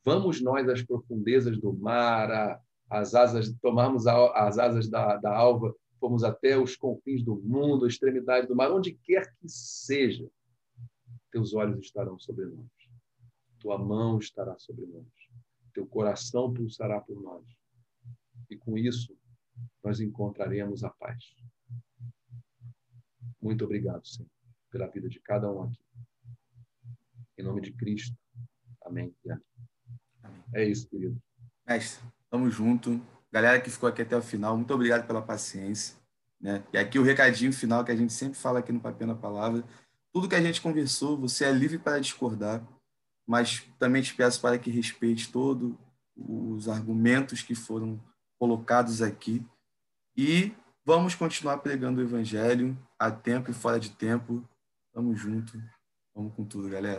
vamos nós às profundezas do mar, às asas, tomarmos as asas da, da alva, fomos até os confins do mundo, a extremidade do mar, onde quer que seja, teus olhos estarão sobre nós, tua mão estará sobre nós, teu coração pulsará por nós. E com isso, nós encontraremos a paz. Muito obrigado, Senhor, pela vida de cada um aqui. Em nome de Cristo. Amém amém. É isso, querido. Mestre, tamo junto. Galera que ficou aqui até o final, muito obrigado pela paciência. Né? E aqui o recadinho final que a gente sempre fala aqui no Papel na Palavra. Tudo que a gente conversou, você é livre para discordar, mas também te peço para que respeite todos os argumentos que foram colocados aqui e vamos continuar pregando o evangelho a tempo e fora de tempo. Tamo junto. Vamos com tudo, galera.